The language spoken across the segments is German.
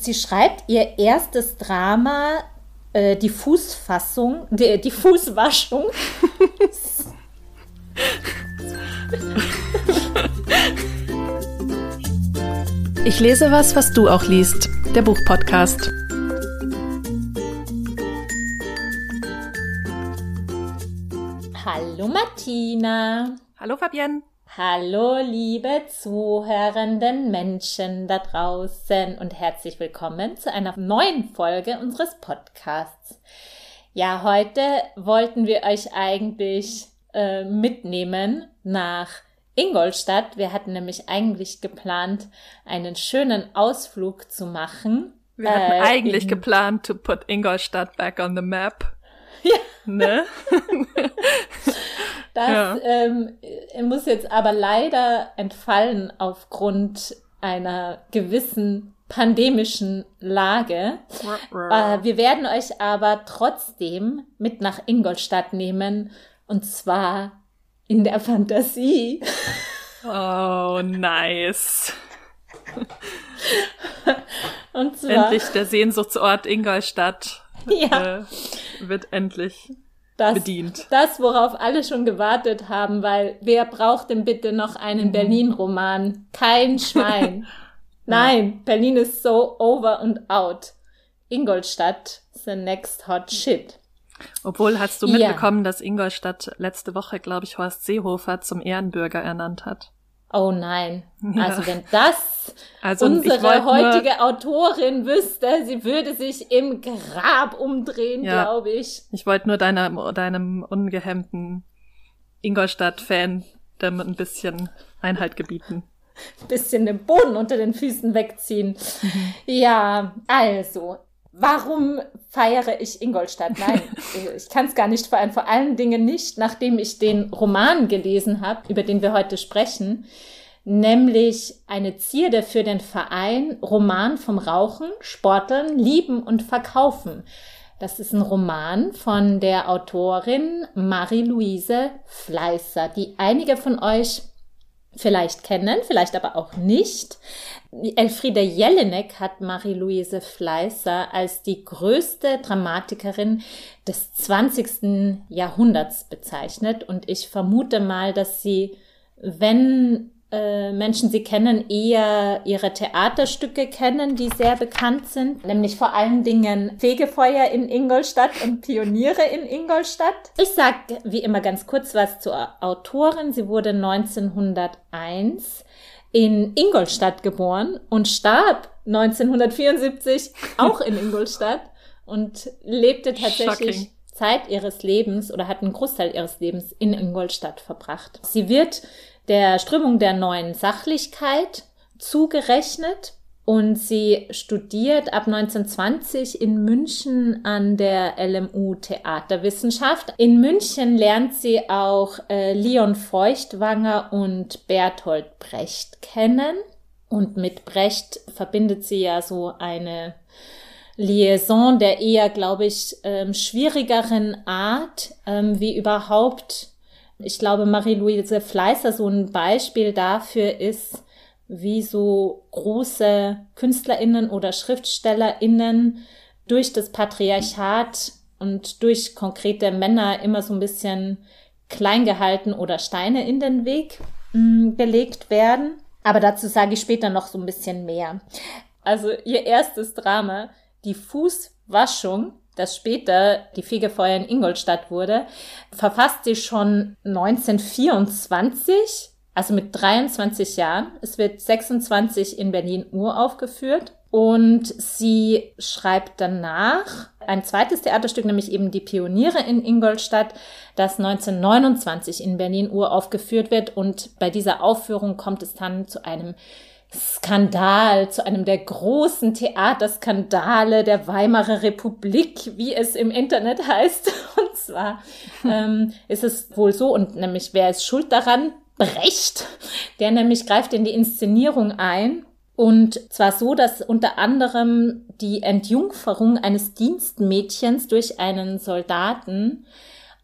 Sie schreibt ihr erstes Drama, äh, die Fußfassung, die, die Fußwaschung. Ich lese was, was du auch liest. Der Buchpodcast. Hallo Martina. Hallo Fabienne. Hallo liebe zuhörenden Menschen da draußen und herzlich willkommen zu einer neuen Folge unseres Podcasts. Ja, heute wollten wir euch eigentlich äh, mitnehmen nach Ingolstadt. Wir hatten nämlich eigentlich geplant, einen schönen Ausflug zu machen. Wir hatten äh, eigentlich geplant to put Ingolstadt back on the map. Ja. Ne? Das ja. ähm, muss jetzt aber leider entfallen aufgrund einer gewissen pandemischen Lage. äh, wir werden euch aber trotzdem mit nach Ingolstadt nehmen und zwar in der Fantasie. Oh, nice. und zwar, endlich der Sehnsuchtsort Ingolstadt ja. äh, wird endlich das, bedient. Das, worauf alle schon gewartet haben, weil wer braucht denn bitte noch einen mhm. Berlin-Roman? Kein Schwein. Nein, Berlin ist so over and out. Ingolstadt the next hot shit. Obwohl, hast du mitbekommen, ja. dass Ingolstadt letzte Woche, glaube ich, Horst Seehofer zum Ehrenbürger ernannt hat? Oh nein. Ja. Also wenn das also unsere heutige Autorin wüsste, sie würde sich im Grab umdrehen, ja. glaube ich. Ich wollte nur deiner, deinem ungehemmten Ingolstadt-Fan ein bisschen Einhalt gebieten. Ein bisschen den Boden unter den Füßen wegziehen. Mhm. Ja, also, Warum feiere ich Ingolstadt? Nein, ich kann es gar nicht feiern. Vor allen Dingen nicht, nachdem ich den Roman gelesen habe, über den wir heute sprechen, nämlich eine Zierde für den Verein Roman vom Rauchen, Sporteln, Lieben und Verkaufen. Das ist ein Roman von der Autorin Marie-Louise Fleißer, die einige von euch vielleicht kennen, vielleicht aber auch nicht. Elfriede Jelinek hat Marie-Louise Fleißer als die größte Dramatikerin des 20. Jahrhunderts bezeichnet und ich vermute mal, dass sie, wenn äh, Menschen sie kennen, eher ihre Theaterstücke kennen, die sehr bekannt sind, nämlich vor allen Dingen Fegefeuer in Ingolstadt und Pioniere in Ingolstadt. Ich sage wie immer ganz kurz was zur Autorin. Sie wurde 1901 in Ingolstadt geboren und starb 1974 auch in Ingolstadt und lebte tatsächlich Shocking. Zeit ihres Lebens oder hat einen Großteil ihres Lebens in Ingolstadt verbracht. Sie wird der Strömung der neuen Sachlichkeit zugerechnet und sie studiert ab 1920 in München an der LMU Theaterwissenschaft. In München lernt sie auch äh, Leon Feuchtwanger und Bertolt Brecht kennen. Und mit Brecht verbindet sie ja so eine Liaison der eher, glaube ich, ähm, schwierigeren Art, ähm, wie überhaupt ich glaube, Marie-Louise Fleißer so ein Beispiel dafür ist, wie so große KünstlerInnen oder SchriftstellerInnen durch das Patriarchat und durch konkrete Männer immer so ein bisschen klein gehalten oder Steine in den Weg mm, gelegt werden. Aber dazu sage ich später noch so ein bisschen mehr. Also ihr erstes Drama, die Fußwaschung, das später die Fegefeuer in Ingolstadt wurde, verfasst sie schon 1924, also mit 23 Jahren. Es wird 26 in Berlin uraufgeführt und sie schreibt danach ein zweites Theaterstück, nämlich eben Die Pioniere in Ingolstadt, das 1929 in Berlin uraufgeführt wird und bei dieser Aufführung kommt es dann zu einem Skandal, zu einem der großen Theaterskandale der Weimarer Republik, wie es im Internet heißt. Und zwar ähm, ist es wohl so, und nämlich wer ist schuld daran? Brecht, der nämlich greift in die Inszenierung ein. Und zwar so, dass unter anderem die Entjungferung eines Dienstmädchens durch einen Soldaten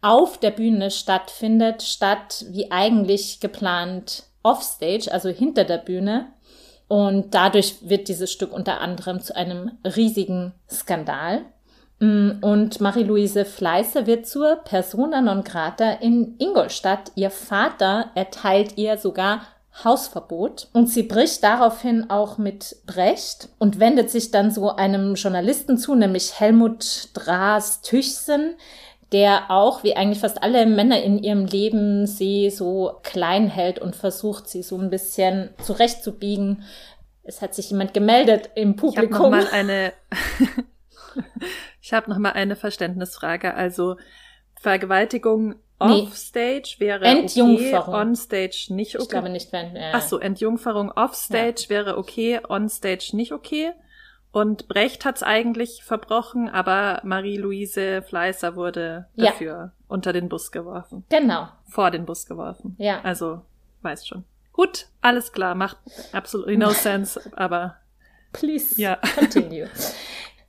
auf der Bühne stattfindet, statt wie eigentlich geplant offstage, also hinter der Bühne. Und dadurch wird dieses Stück unter anderem zu einem riesigen Skandal. Mm, und Marie-Louise Fleißer wird zur Persona non grata in Ingolstadt. Ihr Vater erteilt ihr sogar Hausverbot und sie bricht daraufhin auch mit Brecht und wendet sich dann so einem Journalisten zu, nämlich Helmut Draas Tüchsen, der auch, wie eigentlich fast alle Männer in ihrem Leben, sie so klein hält und versucht, sie so ein bisschen zurechtzubiegen. Es hat sich jemand gemeldet im Publikum. Ich habe noch mal eine, ich habe noch mal eine Verständnisfrage. Also Vergewaltigung nee. Offstage wäre Entjungferung. okay, onstage nicht okay. Ich glaube nicht, wenn. Äh, Ach so, Entjungferung offstage ja. wäre okay, onstage nicht okay. Und Brecht hat's eigentlich verbrochen, aber Marie-Louise Fleißer wurde dafür ja. unter den Bus geworfen. Genau. Vor den Bus geworfen. Ja. Also, weiß schon. Gut, alles klar, macht absolutely no sense, aber. Please, ja. continue.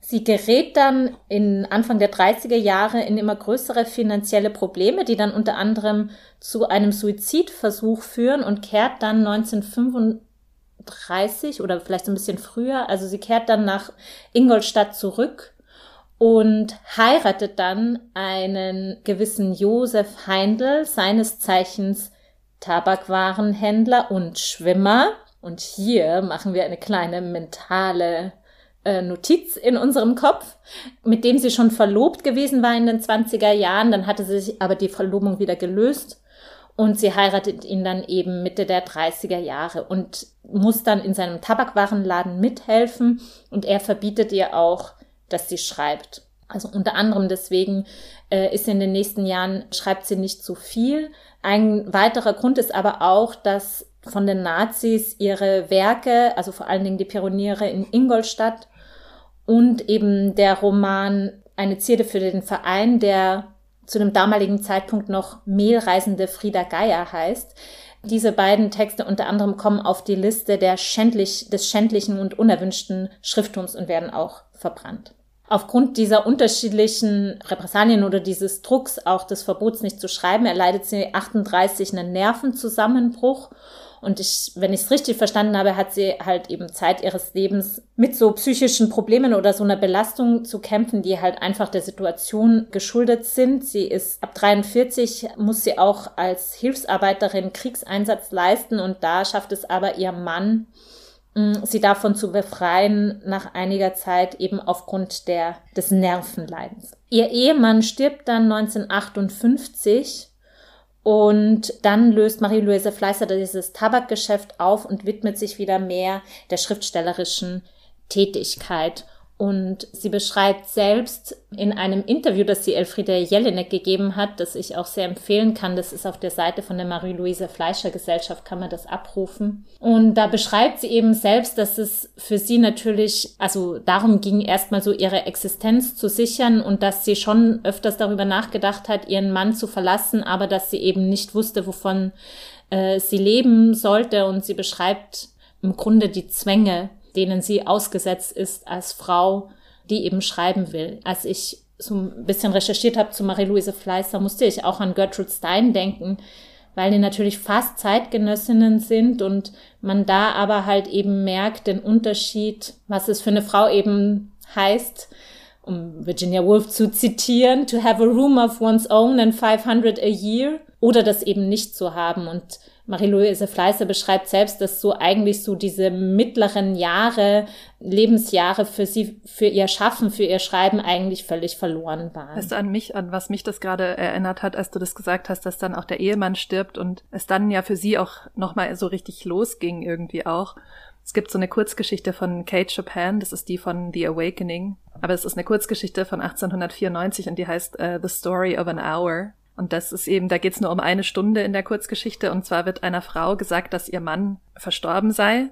Sie gerät dann in Anfang der 30er Jahre in immer größere finanzielle Probleme, die dann unter anderem zu einem Suizidversuch führen und kehrt dann 1935 oder vielleicht ein bisschen früher, also sie kehrt dann nach Ingolstadt zurück und heiratet dann einen gewissen Josef Heindl, seines Zeichens Tabakwarenhändler und Schwimmer. Und hier machen wir eine kleine mentale äh, Notiz in unserem Kopf, mit dem sie schon verlobt gewesen war in den 20er Jahren. Dann hatte sie sich aber die Verlobung wieder gelöst und sie heiratet ihn dann eben Mitte der 30er Jahre und muss dann in seinem Tabakwarenladen mithelfen und er verbietet ihr auch, dass sie schreibt. Also unter anderem deswegen äh, ist in den nächsten Jahren, schreibt sie nicht so viel. Ein weiterer Grund ist aber auch, dass von den Nazis ihre Werke, also vor allen Dingen die Pioniere in Ingolstadt, und eben der Roman Eine Zierde für den Verein, der zu dem damaligen Zeitpunkt noch Mehlreisende Frieda Geier heißt. Diese beiden Texte unter anderem kommen auf die Liste der schändlich, des schändlichen und unerwünschten Schrifttums und werden auch verbrannt. Aufgrund dieser unterschiedlichen Repressalien oder dieses Drucks, auch des Verbots nicht zu schreiben, erleidet sie 38 einen Nervenzusammenbruch und ich, wenn ich es richtig verstanden habe, hat sie halt eben Zeit ihres Lebens mit so psychischen Problemen oder so einer Belastung zu kämpfen, die halt einfach der Situation geschuldet sind. Sie ist ab 43 muss sie auch als Hilfsarbeiterin Kriegseinsatz leisten und da schafft es aber ihr Mann, mm, sie davon zu befreien nach einiger Zeit eben aufgrund der, des Nervenleidens. Ihr Ehemann stirbt dann 1958 und dann löst Marie-Louise Fleißer dieses Tabakgeschäft auf und widmet sich wieder mehr der schriftstellerischen Tätigkeit. Und sie beschreibt selbst in einem Interview, das sie Elfriede Jelinek gegeben hat, das ich auch sehr empfehlen kann. Das ist auf der Seite von der Marie-Louise Fleischer Gesellschaft, kann man das abrufen. Und da beschreibt sie eben selbst, dass es für sie natürlich, also darum ging erstmal so ihre Existenz zu sichern und dass sie schon öfters darüber nachgedacht hat, ihren Mann zu verlassen, aber dass sie eben nicht wusste, wovon äh, sie leben sollte. Und sie beschreibt im Grunde die Zwänge, denen sie ausgesetzt ist als Frau, die eben schreiben will. Als ich so ein bisschen recherchiert habe zu Marie-Louise Fleißer, musste ich auch an Gertrude Stein denken, weil die natürlich fast Zeitgenössinnen sind und man da aber halt eben merkt den Unterschied, was es für eine Frau eben heißt, um Virginia Woolf zu zitieren, to have a room of one's own and 500 a year oder das eben nicht zu haben und Marie-Louise Fleißer beschreibt selbst, dass so eigentlich so diese mittleren Jahre, Lebensjahre für sie, für ihr Schaffen, für ihr Schreiben eigentlich völlig verloren waren. Weißt du an mich, an was mich das gerade erinnert hat, als du das gesagt hast, dass dann auch der Ehemann stirbt und es dann ja für sie auch nochmal so richtig losging irgendwie auch. Es gibt so eine Kurzgeschichte von Kate Chopin, das ist die von The Awakening. Aber es ist eine Kurzgeschichte von 1894 und die heißt uh, The Story of an Hour. Und das ist eben, da geht's nur um eine Stunde in der Kurzgeschichte. Und zwar wird einer Frau gesagt, dass ihr Mann verstorben sei.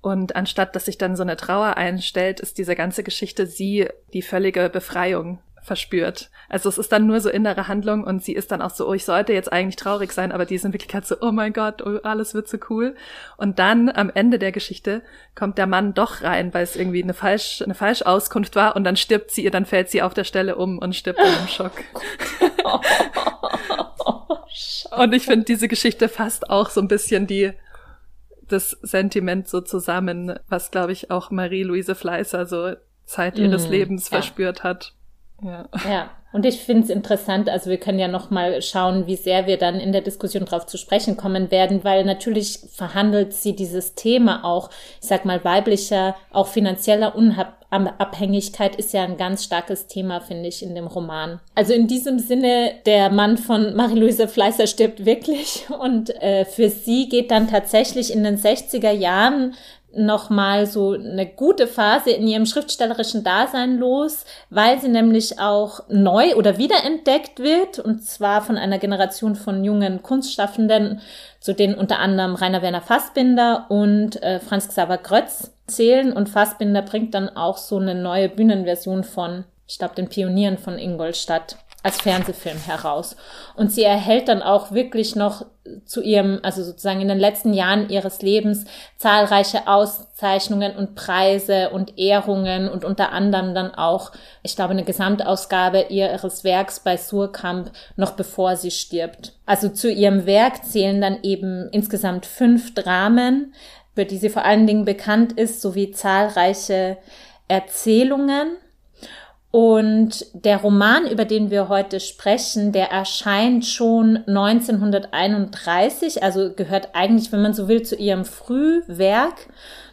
Und anstatt dass sich dann so eine Trauer einstellt, ist diese ganze Geschichte sie die völlige Befreiung verspürt. Also es ist dann nur so innere Handlung und sie ist dann auch so, oh, ich sollte jetzt eigentlich traurig sein, aber die ist in Wirklichkeit so, oh mein Gott, oh, alles wird so cool. Und dann am Ende der Geschichte kommt der Mann doch rein, weil es irgendwie eine falsch eine Falschauskunft war und dann stirbt sie ihr, dann fällt sie auf der Stelle um und stirbt in einem Schock. und ich finde diese Geschichte fast auch so ein bisschen die das Sentiment so zusammen, was, glaube ich, auch Marie-Louise Fleißer so Zeit ihres mm, Lebens ja. verspürt hat. Ja. ja. Und ich finde es interessant, also wir können ja noch mal schauen, wie sehr wir dann in der Diskussion drauf zu sprechen kommen werden, weil natürlich verhandelt sie dieses Thema auch, ich sag mal, weiblicher, auch finanzieller Unabhängigkeit ist ja ein ganz starkes Thema, finde ich, in dem Roman. Also in diesem Sinne, der Mann von Marie-Louise Fleißer stirbt wirklich und äh, für sie geht dann tatsächlich in den 60er Jahren nochmal so eine gute Phase in ihrem schriftstellerischen Dasein los, weil sie nämlich auch neu oder wiederentdeckt wird, und zwar von einer Generation von jungen Kunstschaffenden, zu denen unter anderem Rainer Werner Fassbinder und äh, Franz Xaver Grötz zählen. Und Fassbinder bringt dann auch so eine neue Bühnenversion von, ich glaube, den Pionieren von Ingolstadt als Fernsehfilm heraus. Und sie erhält dann auch wirklich noch zu ihrem, also sozusagen in den letzten Jahren ihres Lebens zahlreiche Auszeichnungen und Preise und Ehrungen und unter anderem dann auch, ich glaube, eine Gesamtausgabe ihres Werks bei Surkamp noch bevor sie stirbt. Also zu ihrem Werk zählen dann eben insgesamt fünf Dramen, für die sie vor allen Dingen bekannt ist, sowie zahlreiche Erzählungen und der Roman, über den wir heute sprechen, der erscheint schon 1931, also gehört eigentlich, wenn man so will, zu ihrem Frühwerk.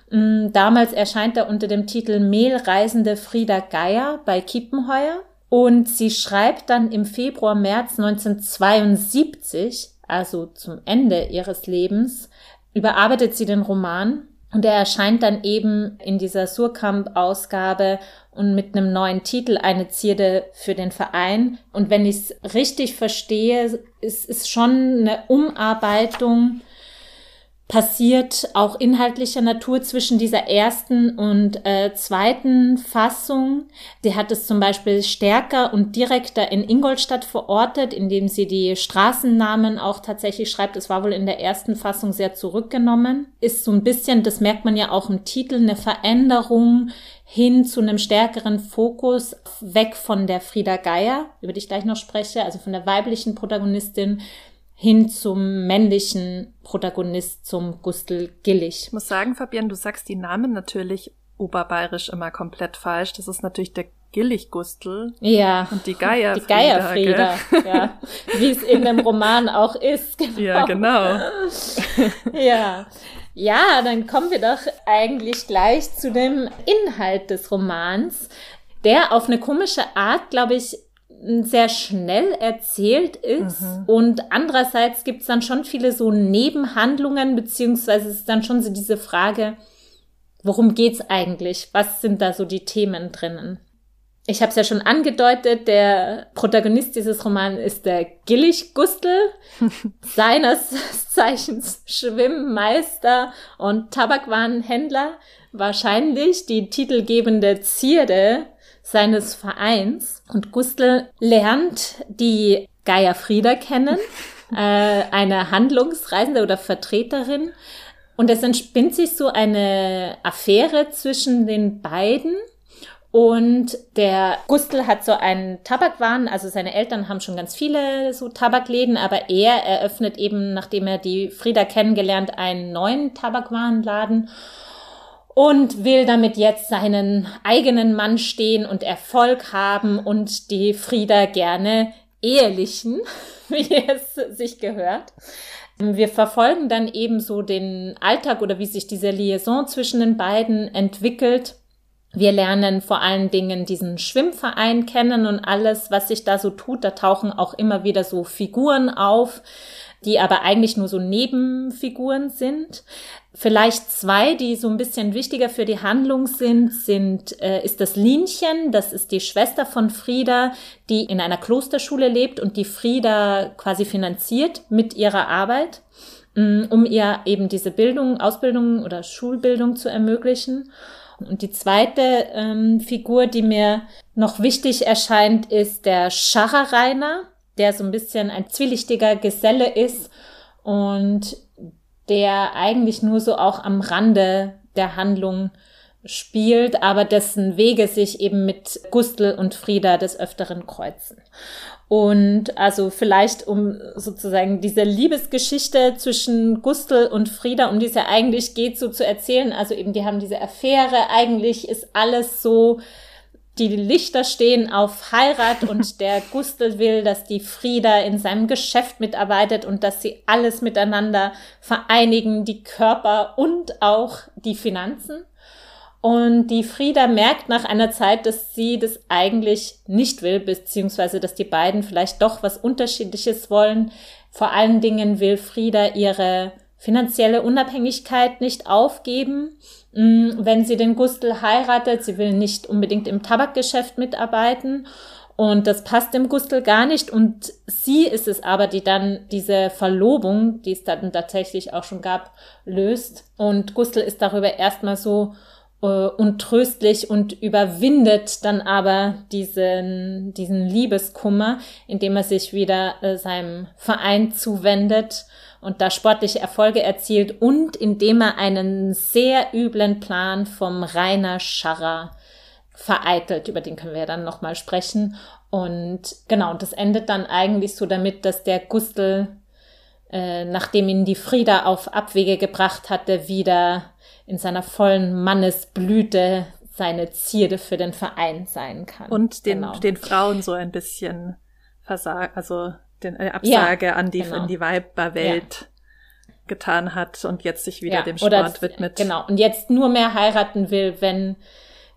Mm, damals erscheint er unter dem Titel Mehlreisende Frieda Geier bei Kiepenheuer. Und sie schreibt dann im Februar, März 1972, also zum Ende ihres Lebens, überarbeitet sie den Roman und er erscheint dann eben in dieser Surkamp-Ausgabe und mit einem neuen Titel eine Zierde für den Verein. Und wenn ich es richtig verstehe, ist es schon eine Umarbeitung passiert auch inhaltlicher Natur zwischen dieser ersten und äh, zweiten Fassung. Sie hat es zum Beispiel stärker und direkter in Ingolstadt verortet, indem sie die Straßennamen auch tatsächlich schreibt. Es war wohl in der ersten Fassung sehr zurückgenommen. Ist so ein bisschen, das merkt man ja auch im Titel, eine Veränderung hin zu einem stärkeren Fokus weg von der Frieda Geier, über die ich gleich noch spreche, also von der weiblichen Protagonistin hin zum männlichen Protagonist, zum Gustl Gillig. Ich muss sagen, Fabian, du sagst die Namen natürlich oberbayerisch immer komplett falsch. Das ist natürlich der Gillig-Gustl. Ja. Und die Geier. Die Geierfrieda, ja. Wie es in dem Roman auch ist. Genau. Ja, genau. ja. Ja, dann kommen wir doch eigentlich gleich zu dem Inhalt des Romans, der auf eine komische Art, glaube ich, sehr schnell erzählt ist mhm. und andererseits gibt es dann schon viele so Nebenhandlungen, beziehungsweise ist dann schon so diese Frage, worum geht's eigentlich? Was sind da so die Themen drinnen? Ich habe es ja schon angedeutet, der Protagonist dieses Romans ist der Gillig-Gustel, seines Zeichens Schwimmmeister und Tabakwarenhändler, wahrscheinlich die titelgebende Zierde seines Vereins. Und Gustl lernt die Gaia Frieda kennen, äh, eine Handlungsreisende oder Vertreterin. Und es entspinnt sich so eine Affäre zwischen den beiden. Und der Gustl hat so einen Tabakwaren, also seine Eltern haben schon ganz viele so Tabakläden, aber er eröffnet eben, nachdem er die Frieda kennengelernt, einen neuen Tabakwarenladen und will damit jetzt seinen eigenen Mann stehen und Erfolg haben und die Frieda gerne ehelichen, wie es sich gehört. Wir verfolgen dann eben so den Alltag oder wie sich diese Liaison zwischen den beiden entwickelt. Wir lernen vor allen Dingen diesen Schwimmverein kennen und alles, was sich da so tut. Da tauchen auch immer wieder so Figuren auf, die aber eigentlich nur so Nebenfiguren sind. Vielleicht zwei, die so ein bisschen wichtiger für die Handlung sind, sind äh, ist das Linchen, das ist die Schwester von Frieda, die in einer Klosterschule lebt und die Frieda quasi finanziert mit ihrer Arbeit, mm, um ihr eben diese Bildung, Ausbildung oder Schulbildung zu ermöglichen. Und die zweite ähm, Figur, die mir noch wichtig erscheint, ist der Scharrereiner, der so ein bisschen ein zwielichtiger Geselle ist und der eigentlich nur so auch am Rande der Handlung spielt, aber dessen Wege sich eben mit Gustl und Frieda des Öfteren kreuzen. Und also vielleicht um sozusagen diese Liebesgeschichte zwischen Gustl und Frieda, um die es ja eigentlich geht, so zu erzählen. Also eben, die haben diese Affäre. Eigentlich ist alles so, die Lichter stehen auf Heirat und der Gustl will, dass die Frieda in seinem Geschäft mitarbeitet und dass sie alles miteinander vereinigen, die Körper und auch die Finanzen. Und die Frieda merkt nach einer Zeit, dass sie das eigentlich nicht will, beziehungsweise dass die beiden vielleicht doch was Unterschiedliches wollen. Vor allen Dingen will Frieda ihre finanzielle Unabhängigkeit nicht aufgeben, mm, wenn sie den Gustl heiratet. Sie will nicht unbedingt im Tabakgeschäft mitarbeiten. Und das passt dem Gustl gar nicht. Und sie ist es aber, die dann diese Verlobung, die es dann tatsächlich auch schon gab, löst. Und Gustl ist darüber erstmal so äh, untröstlich und überwindet dann aber diesen, diesen Liebeskummer, indem er sich wieder äh, seinem Verein zuwendet und da sportliche Erfolge erzielt und indem er einen sehr üblen Plan vom Rainer Scharrer vereitelt, über den können wir ja dann nochmal sprechen. Und genau, und das endet dann eigentlich so damit, dass der Gustl, äh, nachdem ihn die Frieda auf Abwege gebracht hatte, wieder in seiner vollen Mannesblüte seine Zierde für den Verein sein kann. Und den, genau. den Frauen so ein bisschen versagt, also den äh, Absage ja, an die, genau. in die Weiberwelt ja. getan hat und jetzt sich wieder ja, dem Sport widmet. Genau. Und jetzt nur mehr heiraten will, wenn,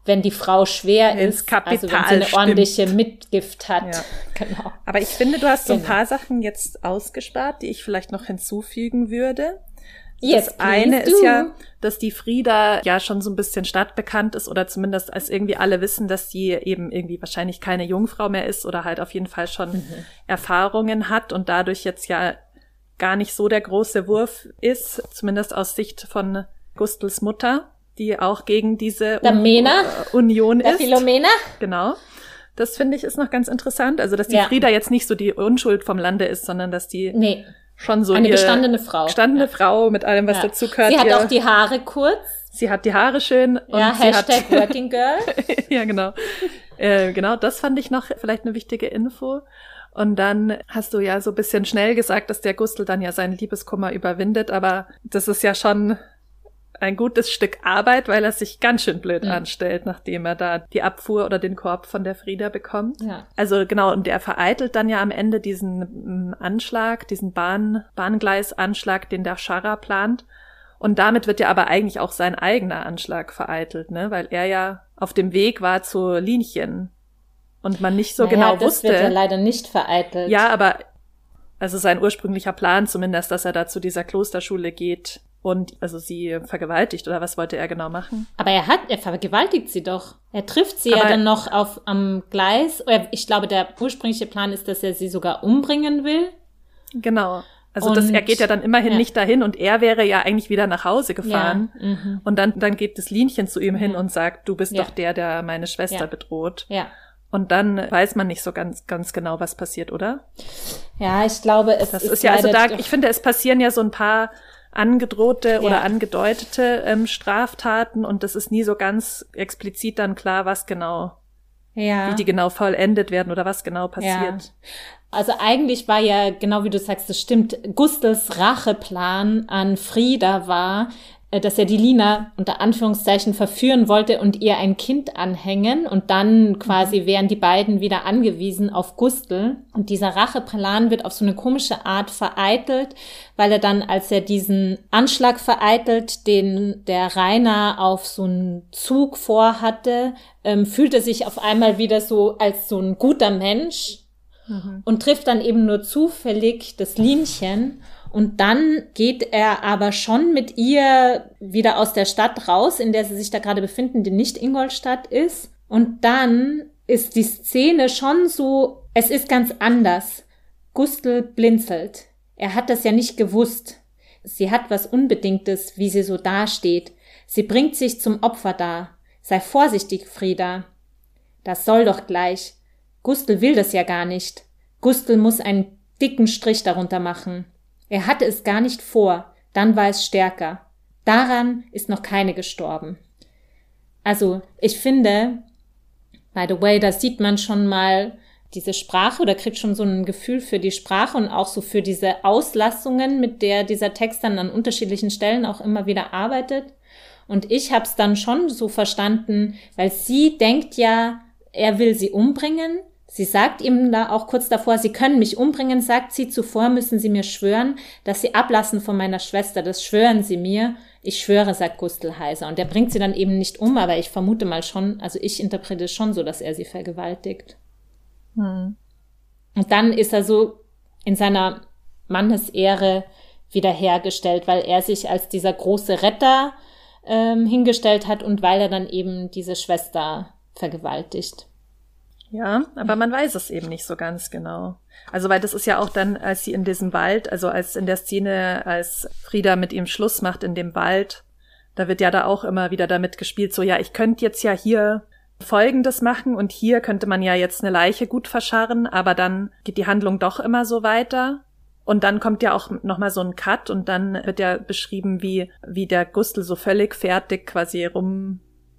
wenn die Frau schwer Ins ist, Kapital also wenn sie eine stimmt. ordentliche Mitgift hat. Ja. Genau. Aber ich finde, du hast so ein genau. paar Sachen jetzt ausgespart, die ich vielleicht noch hinzufügen würde. Yes, das eine do. ist ja, dass die Frieda ja schon so ein bisschen stadtbekannt ist oder zumindest als irgendwie alle wissen, dass sie eben irgendwie wahrscheinlich keine Jungfrau mehr ist oder halt auf jeden Fall schon mhm. Erfahrungen hat und dadurch jetzt ja gar nicht so der große Wurf ist, zumindest aus Sicht von Gustels Mutter, die auch gegen diese Un Mena, äh, Union ist. Philomena. Genau. Das finde ich ist noch ganz interessant. Also, dass die ja. Frieda jetzt nicht so die Unschuld vom Lande ist, sondern dass die nee schon so eine gestandene Frau. Gestandene ja. Frau mit allem, was ja. dazu gehört. Sie hat ihr, auch die Haare kurz. Sie hat die Haare schön. Und ja, Hashtag Working Girl. ja, genau. Äh, genau, das fand ich noch vielleicht eine wichtige Info. Und dann hast du ja so bisschen schnell gesagt, dass der Gustl dann ja seinen Liebeskummer überwindet, aber das ist ja schon ein gutes Stück Arbeit, weil er sich ganz schön blöd mhm. anstellt, nachdem er da die Abfuhr oder den Korb von der Frieda bekommt. Ja. Also genau, und der vereitelt dann ja am Ende diesen mm, Anschlag, diesen Bahn, Bahngleisanschlag, den der Scharrer plant. Und damit wird ja aber eigentlich auch sein eigener Anschlag vereitelt, ne? Weil er ja auf dem Weg war zu Linchen und man nicht so naja, genau das wusste. Das wird ja leider nicht vereitelt. Ja, aber also sein ursprünglicher Plan zumindest, dass er da zu dieser Klosterschule geht, und also sie vergewaltigt oder was wollte er genau machen? Aber er hat, er vergewaltigt sie doch. Er trifft sie Aber ja dann noch auf am Gleis. Ich glaube, der ursprüngliche Plan ist, dass er sie sogar umbringen will. Genau. Also das, er geht ja dann immerhin ja. nicht dahin und er wäre ja eigentlich wieder nach Hause gefahren. Ja, mhm. und dann, dann geht das Linchen zu ihm hin ja. und sagt, du bist doch der, der meine Schwester bedroht. Ja. Und dann weiß man nicht so ganz, ganz genau, was passiert, oder? Ja, ich glaube, es das ist, ist ja also da, ich finde, es passieren ja so ein paar angedrohte ja. oder angedeutete ähm, Straftaten und das ist nie so ganz explizit dann klar, was genau, ja. wie die genau vollendet werden oder was genau passiert. Ja. Also eigentlich war ja, genau wie du sagst, das stimmt, Gustels Racheplan an Frieda war, dass er die Lina unter Anführungszeichen verführen wollte und ihr ein Kind anhängen und dann quasi wären die beiden wieder angewiesen auf Gustel. Und dieser Racheplan wird auf so eine komische Art vereitelt, weil er dann, als er diesen Anschlag vereitelt, den der Rainer auf so einen Zug vorhatte, ähm, fühlt er sich auf einmal wieder so als so ein guter Mensch mhm. und trifft dann eben nur zufällig das Linchen und dann geht er aber schon mit ihr wieder aus der Stadt raus, in der sie sich da gerade befinden, die nicht Ingolstadt ist. Und dann ist die Szene schon so, es ist ganz anders. Gustl blinzelt. Er hat das ja nicht gewusst. Sie hat was Unbedingtes, wie sie so dasteht. Sie bringt sich zum Opfer dar. Sei vorsichtig, Frieda. Das soll doch gleich. Gustl will das ja gar nicht. Gustl muss einen dicken Strich darunter machen. Er hatte es gar nicht vor, dann war es stärker. Daran ist noch keine gestorben. Also ich finde, by the way, da sieht man schon mal diese Sprache oder kriegt schon so ein Gefühl für die Sprache und auch so für diese Auslassungen, mit der dieser Text dann an unterschiedlichen Stellen auch immer wieder arbeitet. Und ich habe es dann schon so verstanden, weil sie denkt ja, er will sie umbringen. Sie sagt ihm da auch kurz davor, sie können mich umbringen, sagt sie, zuvor müssen sie mir schwören, dass sie ablassen von meiner Schwester, das schwören sie mir. Ich schwöre, sagt Gustl Heiser. Und er bringt sie dann eben nicht um, aber ich vermute mal schon, also ich interpretiere schon so, dass er sie vergewaltigt. Hm. Und dann ist er so in seiner Mannesehre wiederhergestellt, weil er sich als dieser große Retter ähm, hingestellt hat und weil er dann eben diese Schwester vergewaltigt. Ja, aber man weiß es eben nicht so ganz genau. Also, weil das ist ja auch dann, als sie in diesem Wald, also als in der Szene, als Frieda mit ihm Schluss macht in dem Wald, da wird ja da auch immer wieder damit gespielt, so, ja, ich könnte jetzt ja hier Folgendes machen und hier könnte man ja jetzt eine Leiche gut verscharren, aber dann geht die Handlung doch immer so weiter. Und dann kommt ja auch nochmal so ein Cut und dann wird ja beschrieben, wie, wie der Gustl so völlig fertig quasi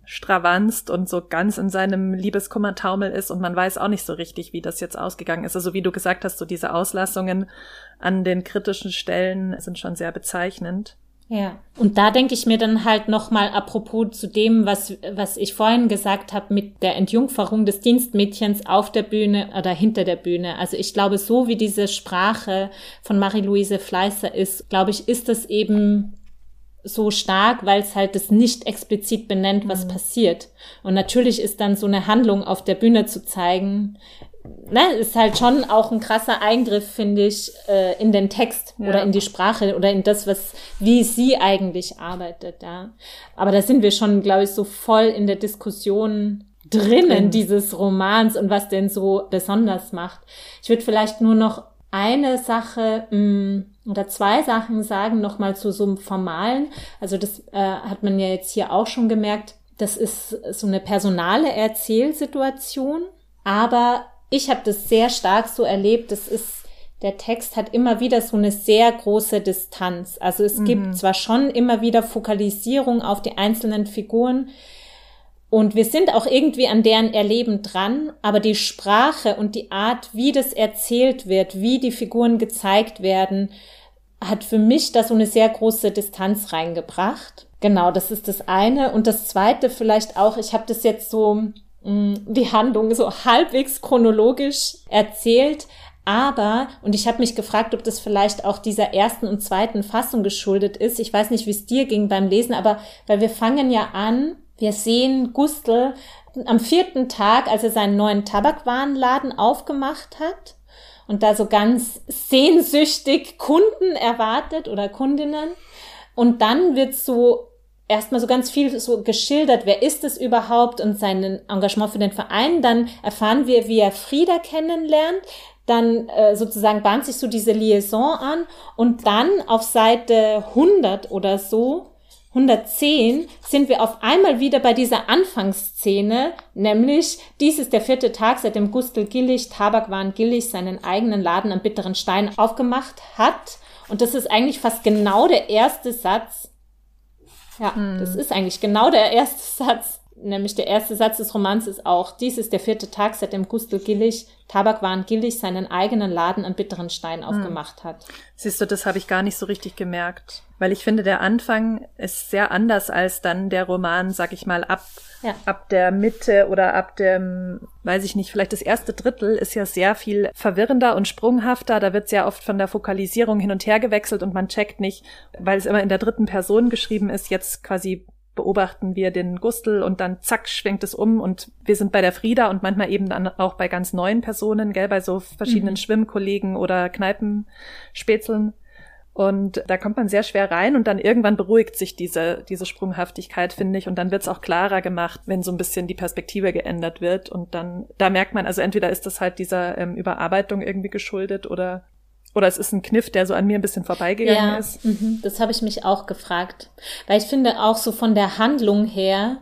rumstravanzt und so ganz in seinem Liebeskummertaumel ist und man weiß auch nicht so richtig, wie das jetzt ausgegangen ist. Also wie du gesagt hast, so diese Auslassungen an den kritischen Stellen sind schon sehr bezeichnend. Ja, und da denke ich mir dann halt nochmal apropos zu dem, was, was ich vorhin gesagt habe mit der Entjungferung des Dienstmädchens auf der Bühne oder hinter der Bühne. Also ich glaube, so wie diese Sprache von Marie-Louise Fleißer ist, glaube ich, ist das eben so stark, weil es halt das nicht explizit benennt, was mhm. passiert. Und natürlich ist dann so eine Handlung auf der Bühne zu zeigen, ne, ist halt schon auch ein krasser Eingriff, finde ich, äh, in den Text ja. oder in die Sprache oder in das, was, wie sie eigentlich arbeitet, ja. Aber da sind wir schon, glaube ich, so voll in der Diskussion drinnen mhm. dieses Romans und was den so besonders macht. Ich würde vielleicht nur noch eine Sache mh, mm, oder zwei Sachen sagen, nochmal zu so einem Formalen. Also das äh, hat man ja jetzt hier auch schon gemerkt. Das ist so eine personale Erzählsituation, aber ich habe das sehr stark so erlebt. Das ist, der Text hat immer wieder so eine sehr große Distanz. Also es mhm. gibt zwar schon immer wieder Fokalisierung auf die einzelnen Figuren, und wir sind auch irgendwie an deren Erleben dran, aber die Sprache und die Art, wie das erzählt wird, wie die Figuren gezeigt werden, hat für mich da so eine sehr große Distanz reingebracht. Genau, das ist das eine. Und das zweite vielleicht auch, ich habe das jetzt so Mm, die Handlung so halbwegs chronologisch erzählt. Aber, und ich habe mich gefragt, ob das vielleicht auch dieser ersten und zweiten Fassung geschuldet ist. Ich weiß nicht, wie es dir ging beim Lesen, aber weil wir fangen ja an, wir sehen Gustl am vierten Tag, als er seinen neuen Tabakwarenladen aufgemacht hat und da so ganz sehnsüchtig Kunden erwartet oder Kundinnen. Und dann wird so erstmal so ganz viel so geschildert, wer ist es überhaupt und sein Engagement für den Verein. Dann erfahren wir, wie er Frieda kennenlernt. Dann äh, sozusagen bahnt sich so diese Liaison an und dann auf Seite 100 oder so 110 sind wir auf einmal wieder bei dieser Anfangsszene, nämlich dies ist der vierte Tag, seitdem Gustl Gillig, Tabakwaren Gillig, seinen eigenen Laden am Bitteren Stein aufgemacht hat. Und das ist eigentlich fast genau der erste Satz ja, hm. das ist eigentlich genau der erste Satz. Nämlich der erste Satz des Romans ist auch, dies ist der vierte Tag, seitdem Gustl Gillig, Tabakwaren Gillig, seinen eigenen Laden an Bitteren Stein hm. aufgemacht hat. Siehst du, das habe ich gar nicht so richtig gemerkt. Weil ich finde, der Anfang ist sehr anders als dann der Roman, sag ich mal, ab, ja. ab der Mitte oder ab dem, weiß ich nicht, vielleicht das erste Drittel ist ja sehr viel verwirrender und sprunghafter. Da wird sehr oft von der Fokalisierung hin und her gewechselt und man checkt nicht, weil es immer in der dritten Person geschrieben ist, jetzt quasi beobachten wir den Gustl und dann zack schwenkt es um und wir sind bei der Frieda und manchmal eben dann auch bei ganz neuen Personen, gell, bei so verschiedenen mhm. Schwimmkollegen oder Kneipenspätzeln. Und da kommt man sehr schwer rein und dann irgendwann beruhigt sich diese, diese Sprunghaftigkeit, finde ich. Und dann wird es auch klarer gemacht, wenn so ein bisschen die Perspektive geändert wird. Und dann, da merkt man, also entweder ist das halt dieser ähm, Überarbeitung irgendwie geschuldet oder oder es ist ein Kniff, der so an mir ein bisschen vorbeigegangen ja, ist. Mhm, das habe ich mich auch gefragt. Weil ich finde auch so von der Handlung her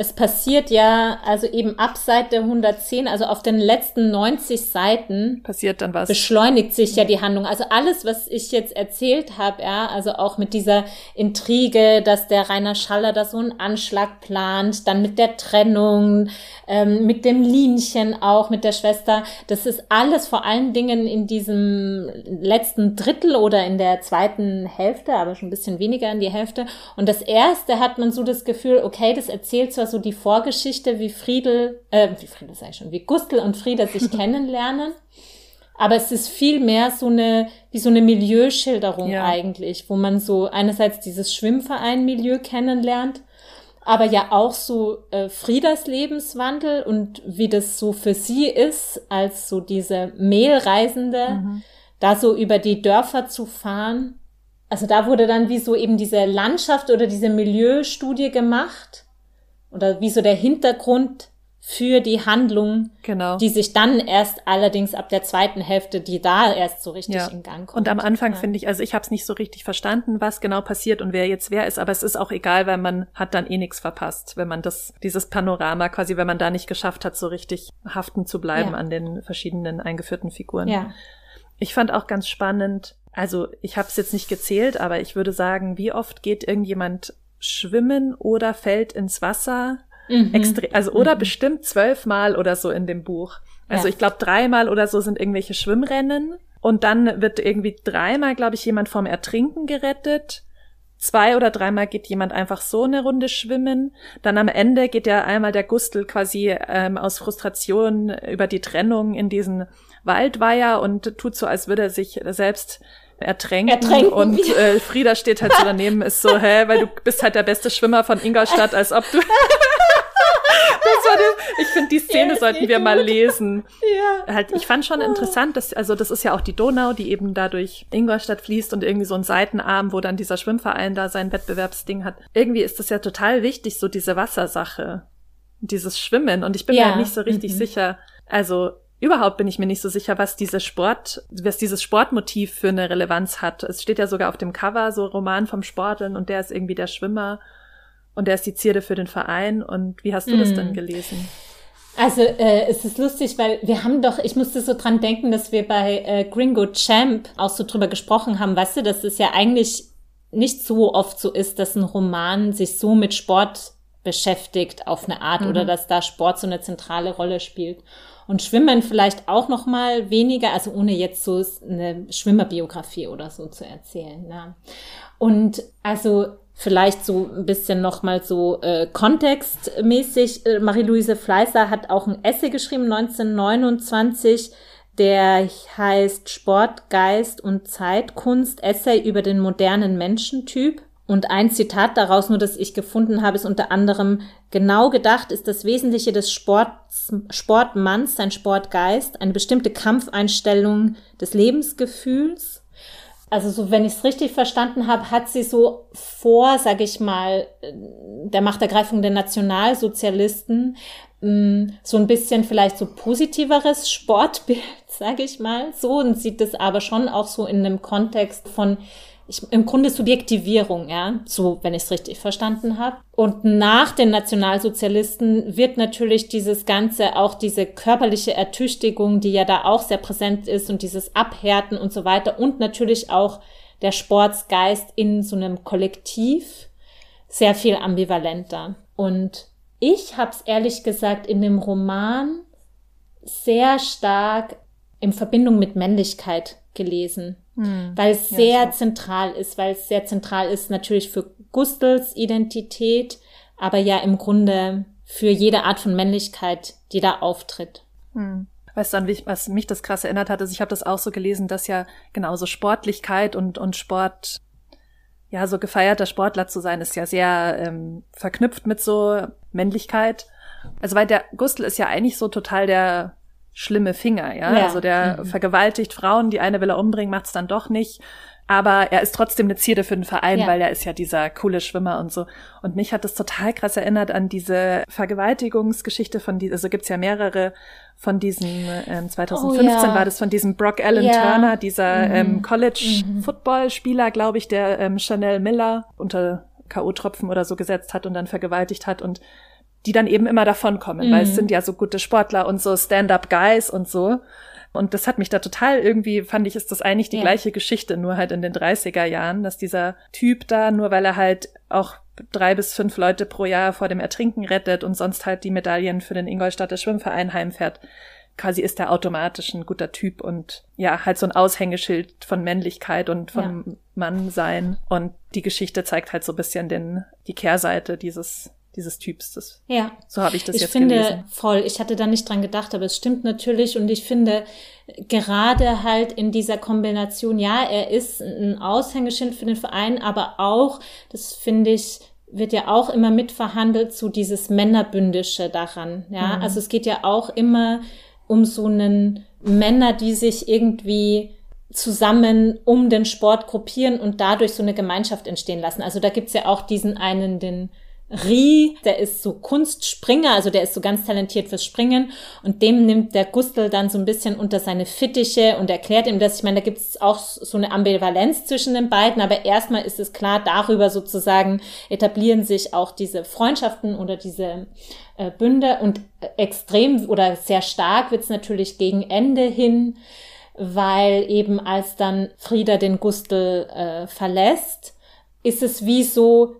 es passiert ja, also eben ab Seite 110, also auf den letzten 90 Seiten passiert dann was. Beschleunigt sich ja die Handlung. Also alles, was ich jetzt erzählt habe, ja, also auch mit dieser Intrige, dass der Rainer Schaller da so einen Anschlag plant, dann mit der Trennung, ähm, mit dem Linchen auch, mit der Schwester, das ist alles vor allen Dingen in diesem letzten Drittel oder in der zweiten Hälfte, aber schon ein bisschen weniger in die Hälfte. Und das erste hat man so das Gefühl, okay, das erzählt zwar so die Vorgeschichte, wie Friedel, äh, wie Friedel ich schon, wie Gustl und Frieda sich kennenlernen. Aber es ist viel mehr so eine, wie so eine Milieuschilderung ja. eigentlich, wo man so einerseits dieses Schwimmverein-Milieu kennenlernt, aber ja auch so äh, Friedas Lebenswandel und wie das so für sie ist, als so diese Mehlreisende, mhm. da so über die Dörfer zu fahren. Also da wurde dann wie so eben diese Landschaft oder diese Milieustudie gemacht oder wie so der Hintergrund für die Handlung, genau. die sich dann erst allerdings ab der zweiten Hälfte, die da erst so richtig ja. in Gang kommt. Und am Anfang ja. finde ich, also ich habe es nicht so richtig verstanden, was genau passiert und wer jetzt wer ist, aber es ist auch egal, weil man hat dann eh nichts verpasst, wenn man das dieses Panorama quasi, wenn man da nicht geschafft hat, so richtig haften zu bleiben ja. an den verschiedenen eingeführten Figuren. Ja. Ich fand auch ganz spannend, also ich habe es jetzt nicht gezählt, aber ich würde sagen, wie oft geht irgendjemand schwimmen oder fällt ins Wasser. Mhm. Extre also oder mhm. bestimmt zwölfmal oder so in dem Buch. Also ja. ich glaube dreimal oder so sind irgendwelche Schwimmrennen und dann wird irgendwie dreimal, glaube ich, jemand vom Ertrinken gerettet. Zwei oder dreimal geht jemand einfach so eine Runde schwimmen. Dann am Ende geht ja einmal der Gustel quasi ähm, aus Frustration über die Trennung in diesen Waldweiher und tut so, als würde er sich selbst ertränken, ertränken und äh, Frieda steht halt so daneben, ist so, hä, weil du bist halt der beste Schwimmer von Ingolstadt, als ob du. ich finde, die Szene ja, sollten wir mal lesen. Ja. Halt, ich fand schon interessant, dass, also das ist ja auch die Donau, die eben dadurch Ingolstadt fließt und irgendwie so ein Seitenarm, wo dann dieser Schwimmverein da sein Wettbewerbsding hat. Irgendwie ist das ja total wichtig, so diese Wassersache. Dieses Schwimmen. Und ich bin ja. mir halt nicht so richtig mhm. sicher. Also, Überhaupt bin ich mir nicht so sicher, was diese Sport, was dieses Sportmotiv für eine Relevanz hat. Es steht ja sogar auf dem Cover so Roman vom Sporteln und der ist irgendwie der Schwimmer und der ist die Zierde für den Verein. Und wie hast du mm. das denn gelesen? Also äh, es ist lustig, weil wir haben doch, ich musste so dran denken, dass wir bei äh, Gringo Champ auch so drüber gesprochen haben, weißt du, dass es ja eigentlich nicht so oft so ist, dass ein Roman sich so mit Sport beschäftigt auf eine Art mhm. oder dass da Sport so eine zentrale Rolle spielt und Schwimmen vielleicht auch noch mal weniger, also ohne jetzt so eine Schwimmerbiografie oder so zu erzählen. Ja. Und also vielleicht so ein bisschen noch mal so äh, kontextmäßig. Äh, Marie-Louise Fleißer hat auch ein Essay geschrieben 1929, der heißt Sport, Geist und Zeitkunst, Essay über den modernen Menschentyp. Und ein Zitat daraus, nur das ich gefunden habe, ist unter anderem, genau gedacht ist das Wesentliche des Sports, Sportmanns, sein Sportgeist, eine bestimmte Kampfeinstellung des Lebensgefühls. Also so, wenn ich es richtig verstanden habe, hat sie so vor, sage ich mal, der Machtergreifung der Nationalsozialisten mm, so ein bisschen vielleicht so positiveres Sportbild, sage ich mal, so und sieht es aber schon auch so in einem Kontext von ich, im Grunde Subjektivierung, ja, so, wenn ich es richtig verstanden habe. Und nach den Nationalsozialisten wird natürlich dieses Ganze, auch diese körperliche Ertüchtigung, die ja da auch sehr präsent ist und dieses Abhärten und so weiter und natürlich auch der Sportsgeist in so einem Kollektiv sehr viel ambivalenter. Und ich habe es ehrlich gesagt in dem Roman sehr stark in Verbindung mit Männlichkeit gelesen. Hm. Weil es sehr ja, zentral ist, weil es sehr zentral ist natürlich für Gustels Identität, aber ja im Grunde für jede Art von Männlichkeit, die da auftritt. Hm. Weißt du, an was mich das krass erinnert hat, ist, ich habe das auch so gelesen, dass ja genauso Sportlichkeit und, und Sport, ja, so gefeierter Sportler zu sein, ist ja sehr ähm, verknüpft mit so Männlichkeit. Also weil der Gustl ist ja eigentlich so total der schlimme Finger, ja. ja. Also der mhm. vergewaltigt Frauen, die eine will er umbringen, macht's dann doch nicht. Aber er ist trotzdem eine Zierde für den Verein, ja. weil er ist ja dieser coole Schwimmer und so. Und mich hat das total krass erinnert an diese Vergewaltigungsgeschichte von die, also gibt's ja mehrere von diesem, ähm, 2015 oh, ja. war das von diesem Brock Allen ja. Turner, dieser mhm. ähm, College-Football-Spieler, mhm. glaube ich, der ähm, Chanel Miller unter K.O.-Tropfen oder so gesetzt hat und dann vergewaltigt hat und die dann eben immer davonkommen, mhm. weil es mhm. sind ja so gute Sportler und so Stand-up-Guys und so. Und das hat mich da total irgendwie, fand ich, ist das eigentlich die ja. gleiche Geschichte, nur halt in den 30er Jahren, dass dieser Typ da, nur weil er halt auch drei bis fünf Leute pro Jahr vor dem Ertrinken rettet und sonst halt die Medaillen für den Ingolstadter Schwimmverein heimfährt, quasi ist er automatisch ein guter Typ und ja, halt so ein Aushängeschild von Männlichkeit und von ja. Mannsein. Und die Geschichte zeigt halt so ein bisschen den, die Kehrseite dieses dieses Typs. Das, ja. So habe ich das ich jetzt finde, gelesen. Voll. Ich hatte da nicht dran gedacht, aber es stimmt natürlich. Und ich finde, gerade halt in dieser Kombination, ja, er ist ein Aushängeschild für den Verein, aber auch, das finde ich, wird ja auch immer mitverhandelt, so dieses Männerbündische daran. Ja, mhm. also es geht ja auch immer um so einen Männer, die sich irgendwie zusammen um den Sport gruppieren und dadurch so eine Gemeinschaft entstehen lassen. Also da gibt's ja auch diesen einen, den Rie, der ist so Kunstspringer, also der ist so ganz talentiert fürs Springen und dem nimmt der Gustl dann so ein bisschen unter seine Fittiche und erklärt ihm das. Ich meine, da gibt es auch so eine Ambivalenz zwischen den beiden, aber erstmal ist es klar, darüber sozusagen etablieren sich auch diese Freundschaften oder diese äh, Bünde und extrem oder sehr stark wird es natürlich gegen Ende hin, weil eben als dann Frieda den Gustl äh, verlässt, ist es wie so,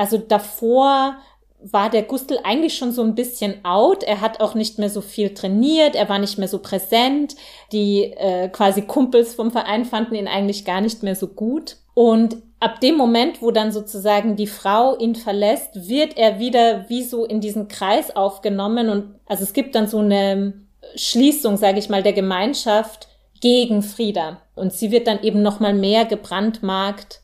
also davor war der Gustl eigentlich schon so ein bisschen out. Er hat auch nicht mehr so viel trainiert, er war nicht mehr so präsent. Die äh, quasi Kumpels vom Verein fanden ihn eigentlich gar nicht mehr so gut. Und ab dem Moment, wo dann sozusagen die Frau ihn verlässt, wird er wieder wie so in diesen Kreis aufgenommen. Und also es gibt dann so eine Schließung, sage ich mal, der Gemeinschaft gegen Frieda. Und sie wird dann eben noch mal mehr gebrandmarkt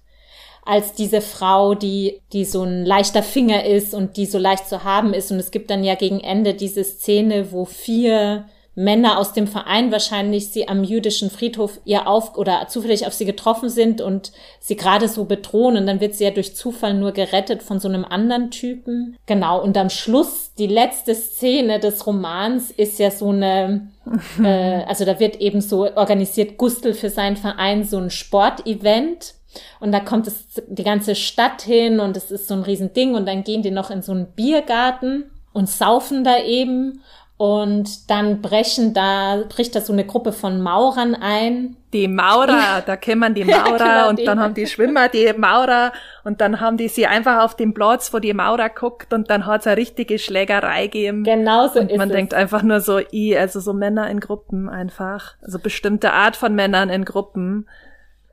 als diese Frau, die, die so ein leichter Finger ist und die so leicht zu haben ist. Und es gibt dann ja gegen Ende diese Szene, wo vier Männer aus dem Verein wahrscheinlich sie am jüdischen Friedhof ihr auf oder zufällig auf sie getroffen sind und sie gerade so bedrohen und dann wird sie ja durch Zufall nur gerettet von so einem anderen Typen. Genau. Und am Schluss, die letzte Szene des Romans ist ja so eine, äh, also da wird eben so organisiert Gustl für seinen Verein so ein Sportevent und da kommt es die ganze Stadt hin und es ist so ein Riesending und dann gehen die noch in so einen Biergarten und saufen da eben und dann brechen da, bricht da so eine Gruppe von Maurern ein. Die Maurer, da kennen die Maurer genau, und dann haben die Schwimmer die Maurer und dann haben die sie einfach auf dem Platz, wo die Maurer guckt und dann hat's eine richtige Schlägerei gegeben. Genau so und ist man denkt einfach nur so, i, also so Männer in Gruppen einfach. Also bestimmte Art von Männern in Gruppen.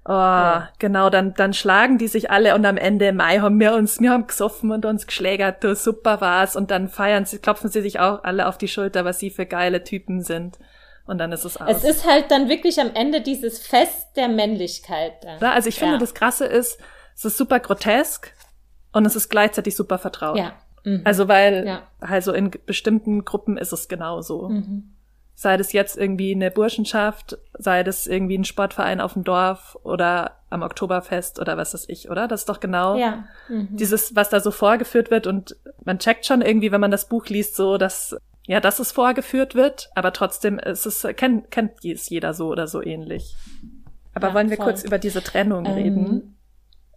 Oh, ja. genau, dann, dann schlagen die sich alle und am Ende Mai haben wir uns, wir haben gesoffen und uns geschlägert, du, super war's und dann feiern sie, klopfen sie sich auch alle auf die Schulter, was sie für geile Typen sind. Und dann ist es aus. Es ist halt dann wirklich am Ende dieses Fest der Männlichkeit. Ja, also ich finde, ja. das Krasse ist, es ist super grotesk und es ist gleichzeitig super vertraut. Ja. Mhm. Also weil, ja. also in bestimmten Gruppen ist es genauso. Mhm. Sei das jetzt irgendwie eine Burschenschaft, sei das irgendwie ein Sportverein auf dem Dorf oder am Oktoberfest oder was weiß ich, oder? Das ist doch genau ja. mhm. dieses, was da so vorgeführt wird und man checkt schon irgendwie, wenn man das Buch liest, so, dass, ja, dass es vorgeführt wird, aber trotzdem ist es, kennt, kennt es jeder so oder so ähnlich. Aber ja, wollen wir voll. kurz über diese Trennung ähm, reden?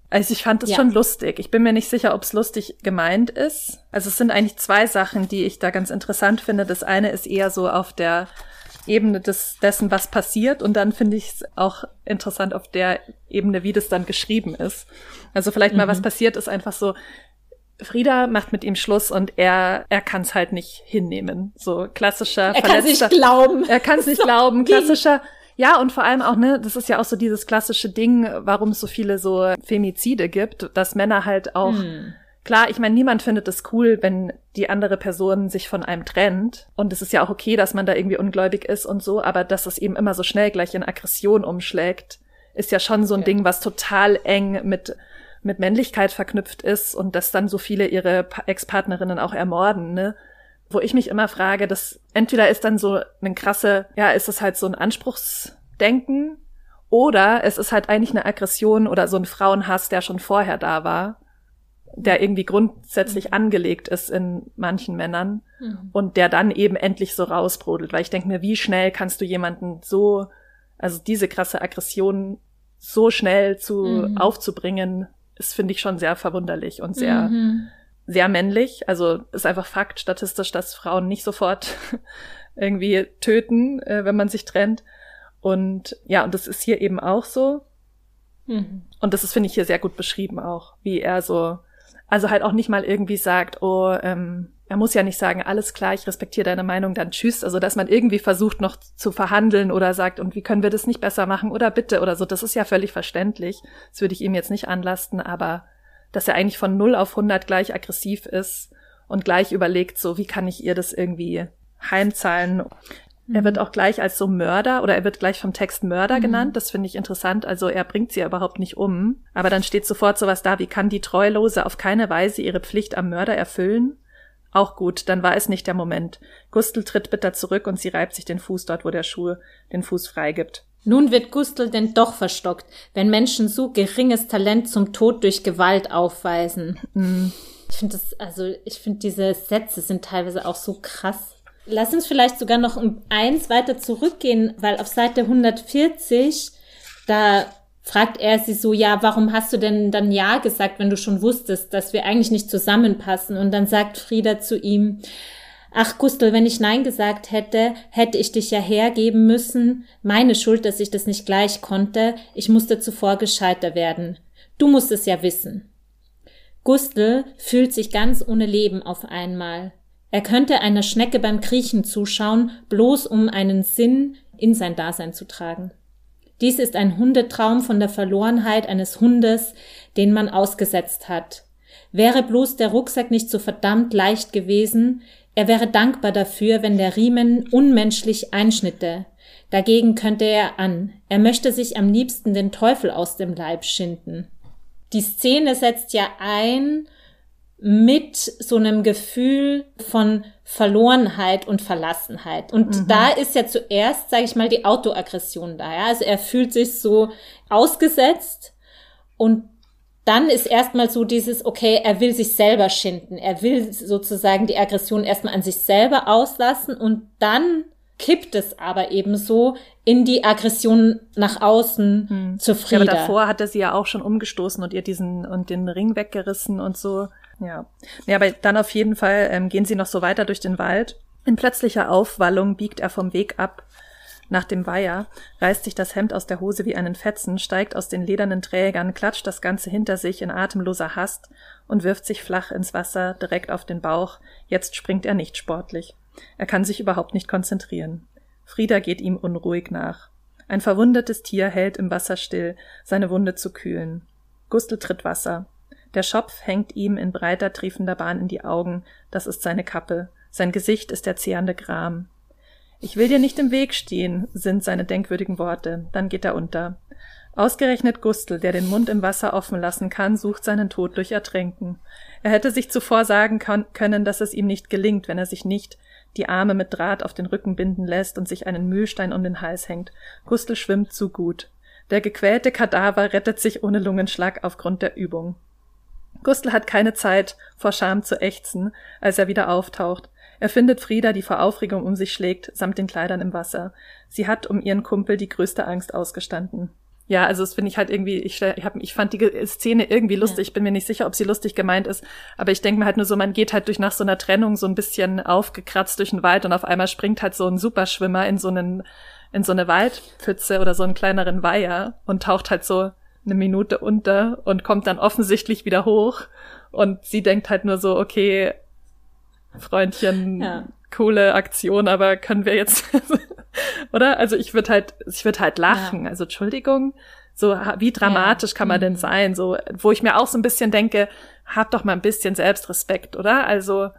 Also ich fand es ja. schon lustig. Ich bin mir nicht sicher, ob es lustig gemeint ist. Also es sind eigentlich zwei Sachen, die ich da ganz interessant finde. Das eine ist eher so auf der Ebene des, dessen, was passiert. Und dann finde ich es auch interessant auf der Ebene, wie das dann geschrieben ist. Also vielleicht mhm. mal, was mhm. passiert, ist einfach so, Frieda macht mit ihm Schluss und er er kann es halt nicht hinnehmen. So klassischer er kann es nicht glauben. Er kann es nicht so glauben. Klassischer ja, und vor allem auch, ne, das ist ja auch so dieses klassische Ding, warum es so viele so Femizide gibt, dass Männer halt auch, hm. klar, ich meine, niemand findet es cool, wenn die andere Person sich von einem trennt. Und es ist ja auch okay, dass man da irgendwie ungläubig ist und so, aber dass es eben immer so schnell gleich in Aggression umschlägt, ist ja schon so ein ja. Ding, was total eng mit mit Männlichkeit verknüpft ist und dass dann so viele ihre Ex-Partnerinnen auch ermorden, ne? Wo ich mich immer frage, dass entweder ist dann so ein krasse, ja, ist es halt so ein Anspruchsdenken oder es ist halt eigentlich eine Aggression oder so ein Frauenhass, der schon vorher da war, der irgendwie grundsätzlich mhm. angelegt ist in manchen Männern mhm. und der dann eben endlich so rausbrodelt. Weil ich denke mir, wie schnell kannst du jemanden so, also diese krasse Aggression so schnell zu mhm. aufzubringen, ist, finde ich, schon sehr verwunderlich und sehr, mhm sehr männlich. Also ist einfach Fakt statistisch, dass Frauen nicht sofort irgendwie töten, äh, wenn man sich trennt. Und ja, und das ist hier eben auch so. Mhm. Und das ist, finde ich, hier sehr gut beschrieben auch, wie er so, also halt auch nicht mal irgendwie sagt, oh, ähm, er muss ja nicht sagen, alles klar, ich respektiere deine Meinung, dann tschüss. Also, dass man irgendwie versucht, noch zu verhandeln oder sagt, und wie können wir das nicht besser machen oder bitte oder so, das ist ja völlig verständlich. Das würde ich ihm jetzt nicht anlasten, aber dass er eigentlich von 0 auf 100 gleich aggressiv ist und gleich überlegt, so, wie kann ich ihr das irgendwie heimzahlen? Er wird mhm. auch gleich als so Mörder oder er wird gleich vom Text Mörder mhm. genannt. Das finde ich interessant. Also er bringt sie ja überhaupt nicht um. Aber dann steht sofort sowas da, wie kann die Treulose auf keine Weise ihre Pflicht am Mörder erfüllen? Auch gut, dann war es nicht der Moment. Gustl tritt bitter zurück und sie reibt sich den Fuß dort, wo der Schuh den Fuß freigibt. Nun wird Gustl denn doch verstockt, wenn Menschen so geringes Talent zum Tod durch Gewalt aufweisen. Mhm. Ich finde das, also ich finde diese Sätze sind teilweise auch so krass. Lass uns vielleicht sogar noch um eins weiter zurückgehen, weil auf Seite 140, da fragt er sie so, ja, warum hast du denn dann Ja gesagt, wenn du schon wusstest, dass wir eigentlich nicht zusammenpassen? Und dann sagt Frieda zu ihm, ach Gustl, wenn ich Nein gesagt hätte, hätte ich dich ja hergeben müssen. Meine Schuld, dass ich das nicht gleich konnte. Ich musste zuvor gescheiter werden. Du musst es ja wissen. Gustl fühlt sich ganz ohne Leben auf einmal. Er könnte einer Schnecke beim Kriechen zuschauen, bloß um einen Sinn in sein Dasein zu tragen. Dies ist ein Hundetraum von der Verlorenheit eines Hundes, den man ausgesetzt hat. Wäre bloß der Rucksack nicht so verdammt leicht gewesen, er wäre dankbar dafür, wenn der Riemen unmenschlich einschnitte. Dagegen könnte er an. Er möchte sich am liebsten den Teufel aus dem Leib schinden. Die Szene setzt ja ein mit so einem Gefühl von Verlorenheit und Verlassenheit. Und mhm. da ist ja zuerst, sage ich mal, die Autoaggression da. Ja? Also er fühlt sich so ausgesetzt und dann ist erstmal so dieses, okay, er will sich selber schinden. Er will sozusagen die Aggression erstmal an sich selber auslassen und dann kippt es aber eben so in die Aggression nach außen hm. zu Frieda. Ja, aber davor hat er sie ja auch schon umgestoßen und ihr diesen und den Ring weggerissen und so. Ja. Ja, aber dann auf jeden Fall ähm, gehen sie noch so weiter durch den Wald. In plötzlicher Aufwallung biegt er vom Weg ab. Nach dem Weiher reißt sich das Hemd aus der Hose wie einen Fetzen, steigt aus den ledernen Trägern, klatscht das Ganze hinter sich in atemloser Hast und wirft sich flach ins Wasser, direkt auf den Bauch. Jetzt springt er nicht sportlich. Er kann sich überhaupt nicht konzentrieren. Frieda geht ihm unruhig nach. Ein verwundetes Tier hält im Wasser still, seine Wunde zu kühlen. Gustl tritt Wasser. Der Schopf hängt ihm in breiter, triefender Bahn in die Augen, das ist seine Kappe, sein Gesicht ist der zehrende Gram. Ich will dir nicht im Weg stehen, sind seine denkwürdigen Worte, dann geht er unter. Ausgerechnet Gustl, der den Mund im Wasser offen lassen kann, sucht seinen Tod durch Ertränken. Er hätte sich zuvor sagen können, dass es ihm nicht gelingt, wenn er sich nicht die Arme mit Draht auf den Rücken binden lässt und sich einen Mühlstein um den Hals hängt. Gustl schwimmt zu gut. Der gequälte Kadaver rettet sich ohne Lungenschlag aufgrund der Übung. Gustl hat keine Zeit, vor Scham zu ächzen, als er wieder auftaucht. Er findet Frieda, die vor Aufregung um sich schlägt, samt den Kleidern im Wasser. Sie hat um ihren Kumpel die größte Angst ausgestanden. Ja, also das finde ich halt irgendwie, ich, ich, hab, ich fand die Szene irgendwie lustig. Ja. Ich bin mir nicht sicher, ob sie lustig gemeint ist, aber ich denke mir halt nur so, man geht halt durch nach so einer Trennung so ein bisschen aufgekratzt durch den Wald und auf einmal springt halt so ein Superschwimmer in so einen in so eine Waldpfütze oder so einen kleineren Weiher und taucht halt so eine Minute unter und kommt dann offensichtlich wieder hoch. Und sie denkt halt nur so, okay, Freundchen, ja. coole Aktion, aber können wir jetzt, oder? Also ich würde halt, ich würde halt lachen. Ja. Also Entschuldigung, so wie dramatisch ja. kann man mhm. denn sein? So, wo ich mir auch so ein bisschen denke, hab doch mal ein bisschen Selbstrespekt, oder? Also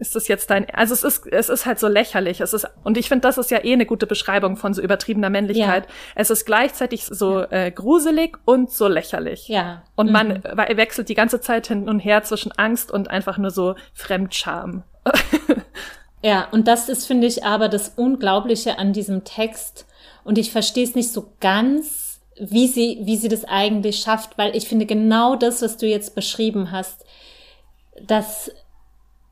ist das jetzt dein, also es ist, es ist halt so lächerlich. Es ist, und ich finde, das ist ja eh eine gute Beschreibung von so übertriebener Männlichkeit. Ja. Es ist gleichzeitig so äh, gruselig und so lächerlich. Ja. Und mhm. man wechselt die ganze Zeit hin und her zwischen Angst und einfach nur so Fremdscham. ja, und das ist, finde ich, aber das Unglaubliche an diesem Text. Und ich verstehe es nicht so ganz, wie sie, wie sie das eigentlich schafft, weil ich finde genau das, was du jetzt beschrieben hast, dass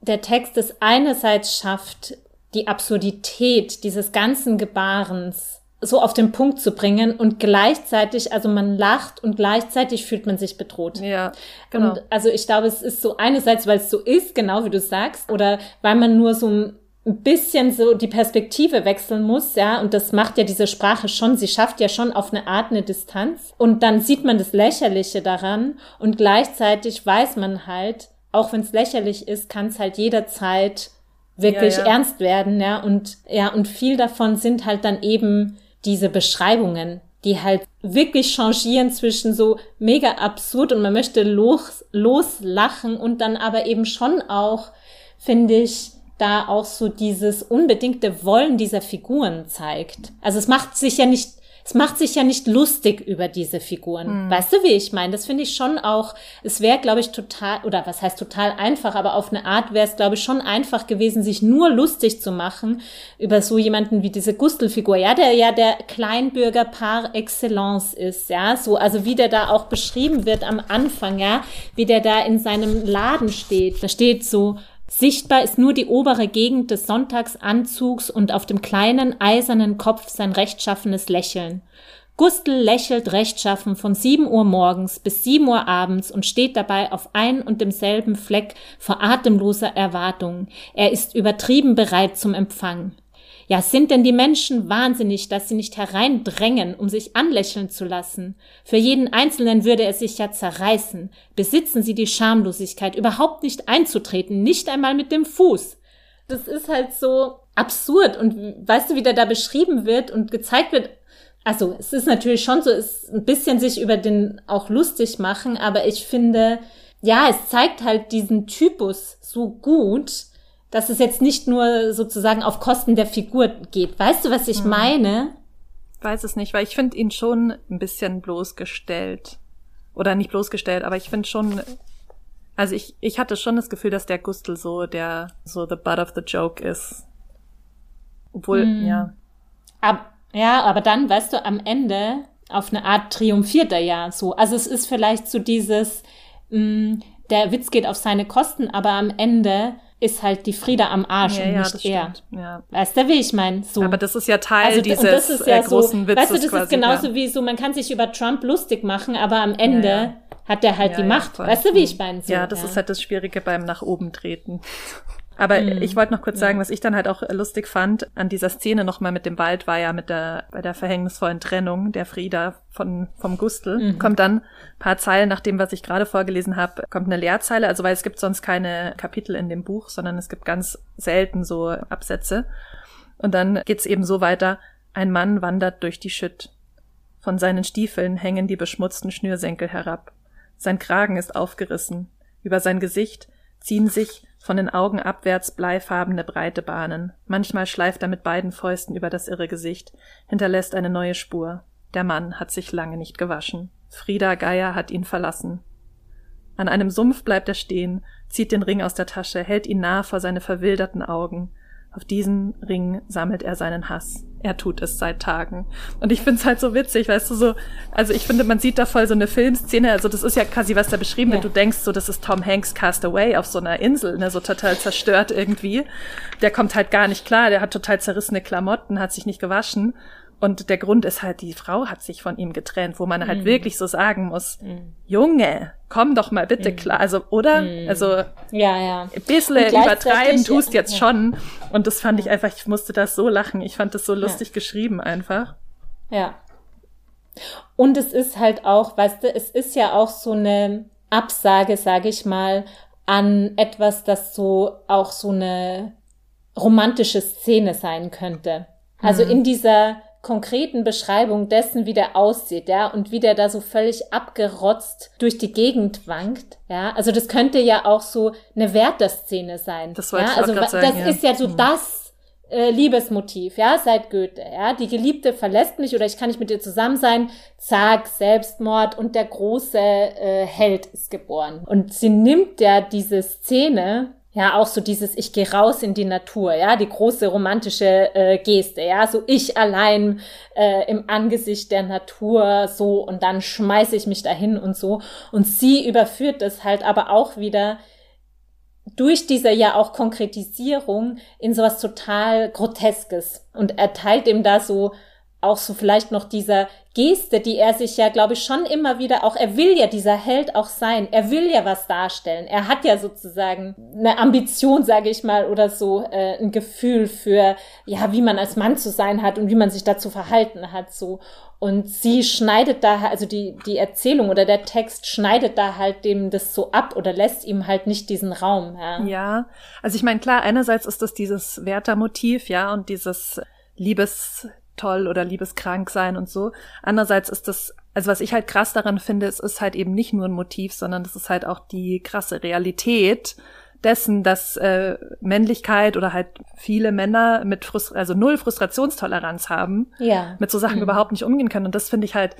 der Text es einerseits schafft, die Absurdität dieses ganzen Gebarens so auf den Punkt zu bringen und gleichzeitig, also man lacht und gleichzeitig fühlt man sich bedroht. Ja, genau. Und also ich glaube, es ist so einerseits, weil es so ist, genau wie du sagst, oder weil man nur so ein bisschen so die Perspektive wechseln muss, ja, und das macht ja diese Sprache schon, sie schafft ja schon auf eine Art eine Distanz und dann sieht man das Lächerliche daran und gleichzeitig weiß man halt, auch wenn es lächerlich ist, kann es halt jederzeit wirklich ja, ja. ernst werden, ja, und ja, und viel davon sind halt dann eben diese Beschreibungen, die halt wirklich changieren zwischen so mega absurd und man möchte los, loslachen und dann aber eben schon auch, finde ich, da auch so dieses unbedingte Wollen dieser Figuren zeigt. Also es macht sich ja nicht es macht sich ja nicht lustig über diese Figuren. Mhm. Weißt du, wie ich meine? Das finde ich schon auch, es wäre, glaube ich, total, oder was heißt total einfach, aber auf eine Art wäre es, glaube ich, schon einfach gewesen, sich nur lustig zu machen über so jemanden wie diese Gustl-Figur, ja, der ja der Kleinbürger par excellence ist, ja, so, also wie der da auch beschrieben wird am Anfang, ja, wie der da in seinem Laden steht. Da steht so, Sichtbar ist nur die obere Gegend des Sonntagsanzugs und auf dem kleinen eisernen Kopf sein rechtschaffenes Lächeln. Gustl lächelt rechtschaffen von sieben Uhr morgens bis sieben Uhr abends und steht dabei auf ein und demselben Fleck vor atemloser Erwartung. Er ist übertrieben bereit zum Empfang. Ja, sind denn die Menschen wahnsinnig, dass sie nicht hereindrängen, um sich anlächeln zu lassen? Für jeden Einzelnen würde er sich ja zerreißen. Besitzen sie die Schamlosigkeit, überhaupt nicht einzutreten, nicht einmal mit dem Fuß. Das ist halt so absurd und weißt du, wie der da beschrieben wird und gezeigt wird, also es ist natürlich schon so, es ein bisschen sich über den auch lustig machen, aber ich finde, ja, es zeigt halt diesen Typus so gut, dass es jetzt nicht nur sozusagen auf Kosten der Figur geht. Weißt du, was ich hm. meine? Weiß es nicht, weil ich finde ihn schon ein bisschen bloßgestellt. Oder nicht bloßgestellt, aber ich finde schon, also ich, ich hatte schon das Gefühl, dass der Gustl so der, so the butt of the joke ist. Obwohl, hm. ja. Ab, ja, aber dann, weißt du, am Ende auf eine Art triumphiert er ja so. Also es ist vielleicht so dieses, mh, hm, der Witz geht auf seine Kosten, aber am Ende ist halt die Frieda am Arsch ja, und nicht ja, er. Ja. Weißt du, wie ich meine? So. Aber das ist ja Teil also, dieses das ist ja äh, großen so, Witzes Weißt du, das quasi, ist genauso wie so, man kann sich über Trump lustig machen, aber am Ende hat der halt die Macht. weißt du, wie ich meine? So, ja, das ist halt das Schwierige beim nach oben treten. Aber mhm. ich wollte noch kurz sagen, was ich dann halt auch lustig fand an dieser Szene nochmal mit dem Wald war ja mit der, bei der verhängnisvollen Trennung der Frieda von, vom Gustl. Mhm. Kommt dann paar Zeilen nach dem, was ich gerade vorgelesen habe, kommt eine Leerzeile, also weil es gibt sonst keine Kapitel in dem Buch, sondern es gibt ganz selten so Absätze. Und dann geht's eben so weiter, ein Mann wandert durch die Schütt. Von seinen Stiefeln hängen die beschmutzten Schnürsenkel herab. Sein Kragen ist aufgerissen. Über sein Gesicht ziehen sich von den Augen abwärts bleifarbene breite Bahnen. Manchmal schleift er mit beiden Fäusten über das irre Gesicht, hinterlässt eine neue Spur. Der Mann hat sich lange nicht gewaschen. Frieda Geier hat ihn verlassen. An einem Sumpf bleibt er stehen, zieht den Ring aus der Tasche, hält ihn nah vor seine verwilderten Augen. Auf diesen Ring sammelt er seinen Hass. Er tut es seit Tagen. Und ich find's halt so witzig, weißt du, so, also ich finde, man sieht da voll so eine Filmszene, also das ist ja quasi, was da beschrieben ja. wird. Du denkst so, das ist Tom Hanks Cast Away auf so einer Insel, ne, so total zerstört irgendwie. Der kommt halt gar nicht klar, der hat total zerrissene Klamotten, hat sich nicht gewaschen. Und der Grund ist halt, die Frau hat sich von ihm getrennt, wo man halt mm. wirklich so sagen muss, mm. Junge, komm doch mal bitte mm. klar. Also, oder? Mm. Also, ja, ja. ein bisschen übertreiben tust jetzt ja. schon. Und das fand ich einfach, ich musste das so lachen. Ich fand das so lustig ja. geschrieben einfach. Ja. Und es ist halt auch, weißt du, es ist ja auch so eine Absage, sage ich mal, an etwas, das so auch so eine romantische Szene sein könnte. Also mhm. in dieser konkreten Beschreibung dessen, wie der aussieht, ja, und wie der da so völlig abgerotzt durch die Gegend wankt, ja. Also das könnte ja auch so eine Werther-Szene sein. Das wollte ja? ich also, auch sagen, Das ist ja so hm. das äh, Liebesmotiv, ja, seit Goethe, ja. Die Geliebte verlässt mich oder ich kann nicht mit ihr zusammen sein, zack, Selbstmord und der große äh, Held ist geboren. Und sie nimmt ja diese Szene ja, auch so dieses Ich gehe raus in die Natur, ja, die große romantische äh, Geste, ja, so ich allein äh, im Angesicht der Natur, so und dann schmeiße ich mich dahin und so. Und sie überführt das halt aber auch wieder durch diese ja auch Konkretisierung in sowas total Groteskes und erteilt ihm da so auch so vielleicht noch dieser Geste, die er sich ja, glaube ich, schon immer wieder auch, er will ja dieser Held auch sein, er will ja was darstellen, er hat ja sozusagen eine Ambition, sage ich mal, oder so äh, ein Gefühl für, ja, wie man als Mann zu sein hat und wie man sich dazu verhalten hat, so. Und sie schneidet da, also die, die Erzählung oder der Text schneidet da halt dem das so ab oder lässt ihm halt nicht diesen Raum. Ja, ja also ich meine, klar, einerseits ist das dieses Werther-Motiv, ja, und dieses Liebes toll oder liebeskrank sein und so. Andererseits ist das, also was ich halt krass daran finde, es ist halt eben nicht nur ein Motiv, sondern es ist halt auch die krasse Realität dessen, dass äh, Männlichkeit oder halt viele Männer mit Frust also null Frustrationstoleranz haben, ja. mit so Sachen mhm. überhaupt nicht umgehen können. Und das finde ich halt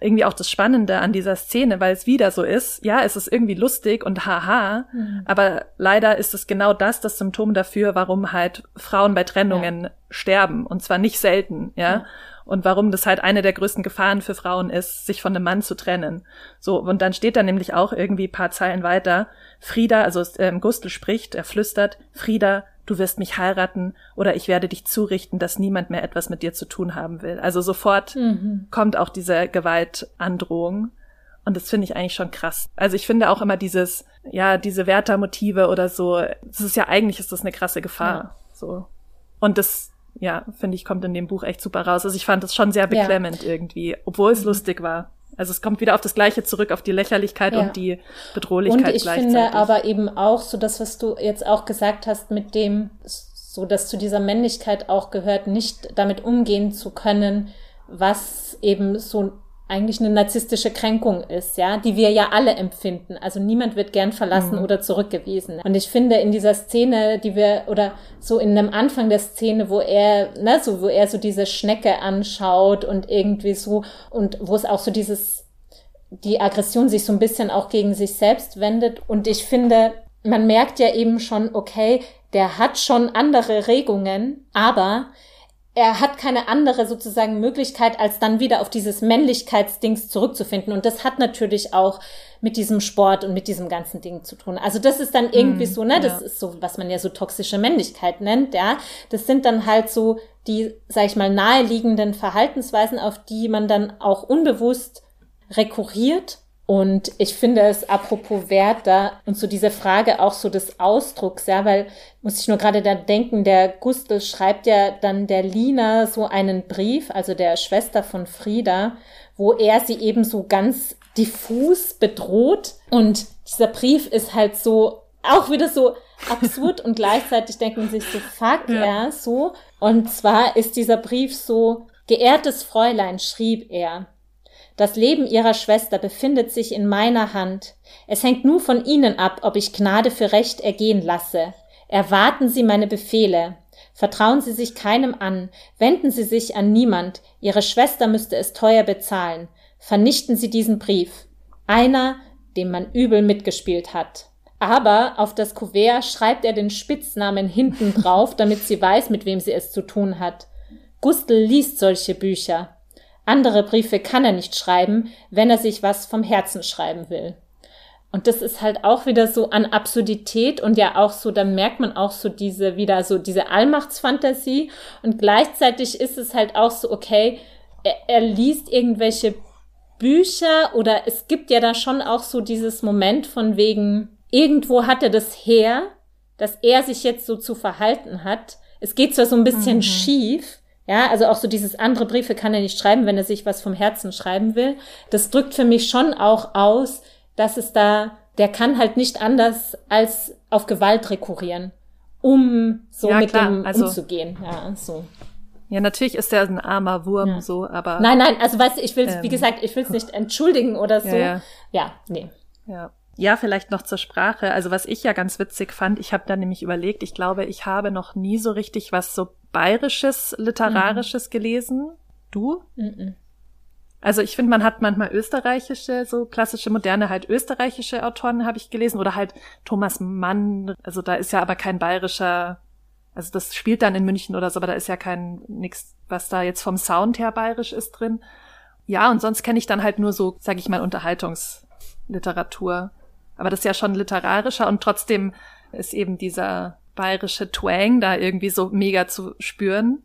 irgendwie auch das Spannende an dieser Szene, weil es wieder so ist. Ja, es ist irgendwie lustig und haha, mhm. aber leider ist es genau das das Symptom dafür, warum halt Frauen bei Trennungen ja. sterben und zwar nicht selten, ja? ja. Und warum das halt eine der größten Gefahren für Frauen ist, sich von einem Mann zu trennen. So, und dann steht da nämlich auch irgendwie paar Zeilen weiter, Frieda, also ähm, Gustl spricht, er flüstert, Frieda, du wirst mich heiraten oder ich werde dich zurichten, dass niemand mehr etwas mit dir zu tun haben will. Also sofort mhm. kommt auch diese Gewaltandrohung. Und das finde ich eigentlich schon krass. Also ich finde auch immer dieses, ja, diese Werther-Motive oder so, das ist ja eigentlich ist das eine krasse Gefahr. Ja. So. Und das, ja, finde ich, kommt in dem Buch echt super raus. Also ich fand das schon sehr beklemmend ja. irgendwie, obwohl es mhm. lustig war. Also es kommt wieder auf das Gleiche zurück, auf die Lächerlichkeit ja. und die Bedrohlichkeit Und ich finde aber eben auch so das, was du jetzt auch gesagt hast, mit dem, so dass zu dieser Männlichkeit auch gehört, nicht damit umgehen zu können, was eben so eigentlich eine narzisstische Kränkung ist, ja, die wir ja alle empfinden. Also niemand wird gern verlassen mhm. oder zurückgewiesen. Und ich finde in dieser Szene, die wir oder so in dem Anfang der Szene, wo er, ne, so wo er so diese Schnecke anschaut und irgendwie so und wo es auch so dieses die Aggression sich so ein bisschen auch gegen sich selbst wendet und ich finde, man merkt ja eben schon, okay, der hat schon andere Regungen, aber er hat keine andere sozusagen Möglichkeit, als dann wieder auf dieses Männlichkeitsdings zurückzufinden. Und das hat natürlich auch mit diesem Sport und mit diesem ganzen Ding zu tun. Also das ist dann irgendwie mm, so, ne, das ja. ist so, was man ja so toxische Männlichkeit nennt, ja. Das sind dann halt so die, sag ich mal, naheliegenden Verhaltensweisen, auf die man dann auch unbewusst rekurriert und ich finde es apropos Wert da und so diese Frage auch so des Ausdrucks, ja, weil muss ich nur gerade da denken, der Gustl schreibt ja dann der Lina so einen Brief, also der Schwester von Frieda, wo er sie eben so ganz diffus bedroht und dieser Brief ist halt so auch wieder so absurd und gleichzeitig denken sich so fuck, ja. ja, so und zwar ist dieser Brief so geehrtes Fräulein schrieb er das Leben ihrer Schwester befindet sich in meiner Hand. Es hängt nur von Ihnen ab, ob ich Gnade für Recht ergehen lasse. Erwarten Sie meine Befehle. Vertrauen Sie sich keinem an, wenden Sie sich an niemand, Ihre Schwester müsste es teuer bezahlen. Vernichten Sie diesen Brief. Einer, dem man übel mitgespielt hat. Aber auf das Kuvert schreibt er den Spitznamen hinten drauf, damit sie weiß, mit wem sie es zu tun hat. Gustl liest solche Bücher. Andere Briefe kann er nicht schreiben, wenn er sich was vom Herzen schreiben will. Und das ist halt auch wieder so an Absurdität und ja auch so, dann merkt man auch so diese, wieder so diese Allmachtsfantasie und gleichzeitig ist es halt auch so, okay, er, er liest irgendwelche Bücher oder es gibt ja da schon auch so dieses Moment von wegen, irgendwo hat er das her, dass er sich jetzt so zu verhalten hat. Es geht zwar so ein bisschen mhm. schief, ja, also auch so dieses andere Briefe kann er nicht schreiben, wenn er sich was vom Herzen schreiben will. Das drückt für mich schon auch aus, dass es da, der kann halt nicht anders als auf Gewalt rekurrieren, um so ja, mit klar, dem also, umzugehen. Ja, so. Ja, natürlich ist er ein armer Wurm, ja. so, aber. Nein, nein, also weißt du, ich will ähm, wie gesagt, ich will es nicht entschuldigen oder so. Ja, ja. ja, nee. Ja. Ja, vielleicht noch zur Sprache. Also was ich ja ganz witzig fand, ich habe da nämlich überlegt, ich glaube, ich habe noch nie so richtig was so bayerisches, literarisches mhm. gelesen. Du? Mhm. Also ich finde, man hat manchmal österreichische, so klassische, moderne, halt österreichische Autoren habe ich gelesen oder halt Thomas Mann. Also da ist ja aber kein bayerischer, also das spielt dann in München oder so, aber da ist ja kein nix, was da jetzt vom Sound her bayerisch ist drin. Ja, und sonst kenne ich dann halt nur so, sag ich mal, Unterhaltungsliteratur. Aber das ist ja schon literarischer und trotzdem ist eben dieser bayerische Twang da irgendwie so mega zu spüren.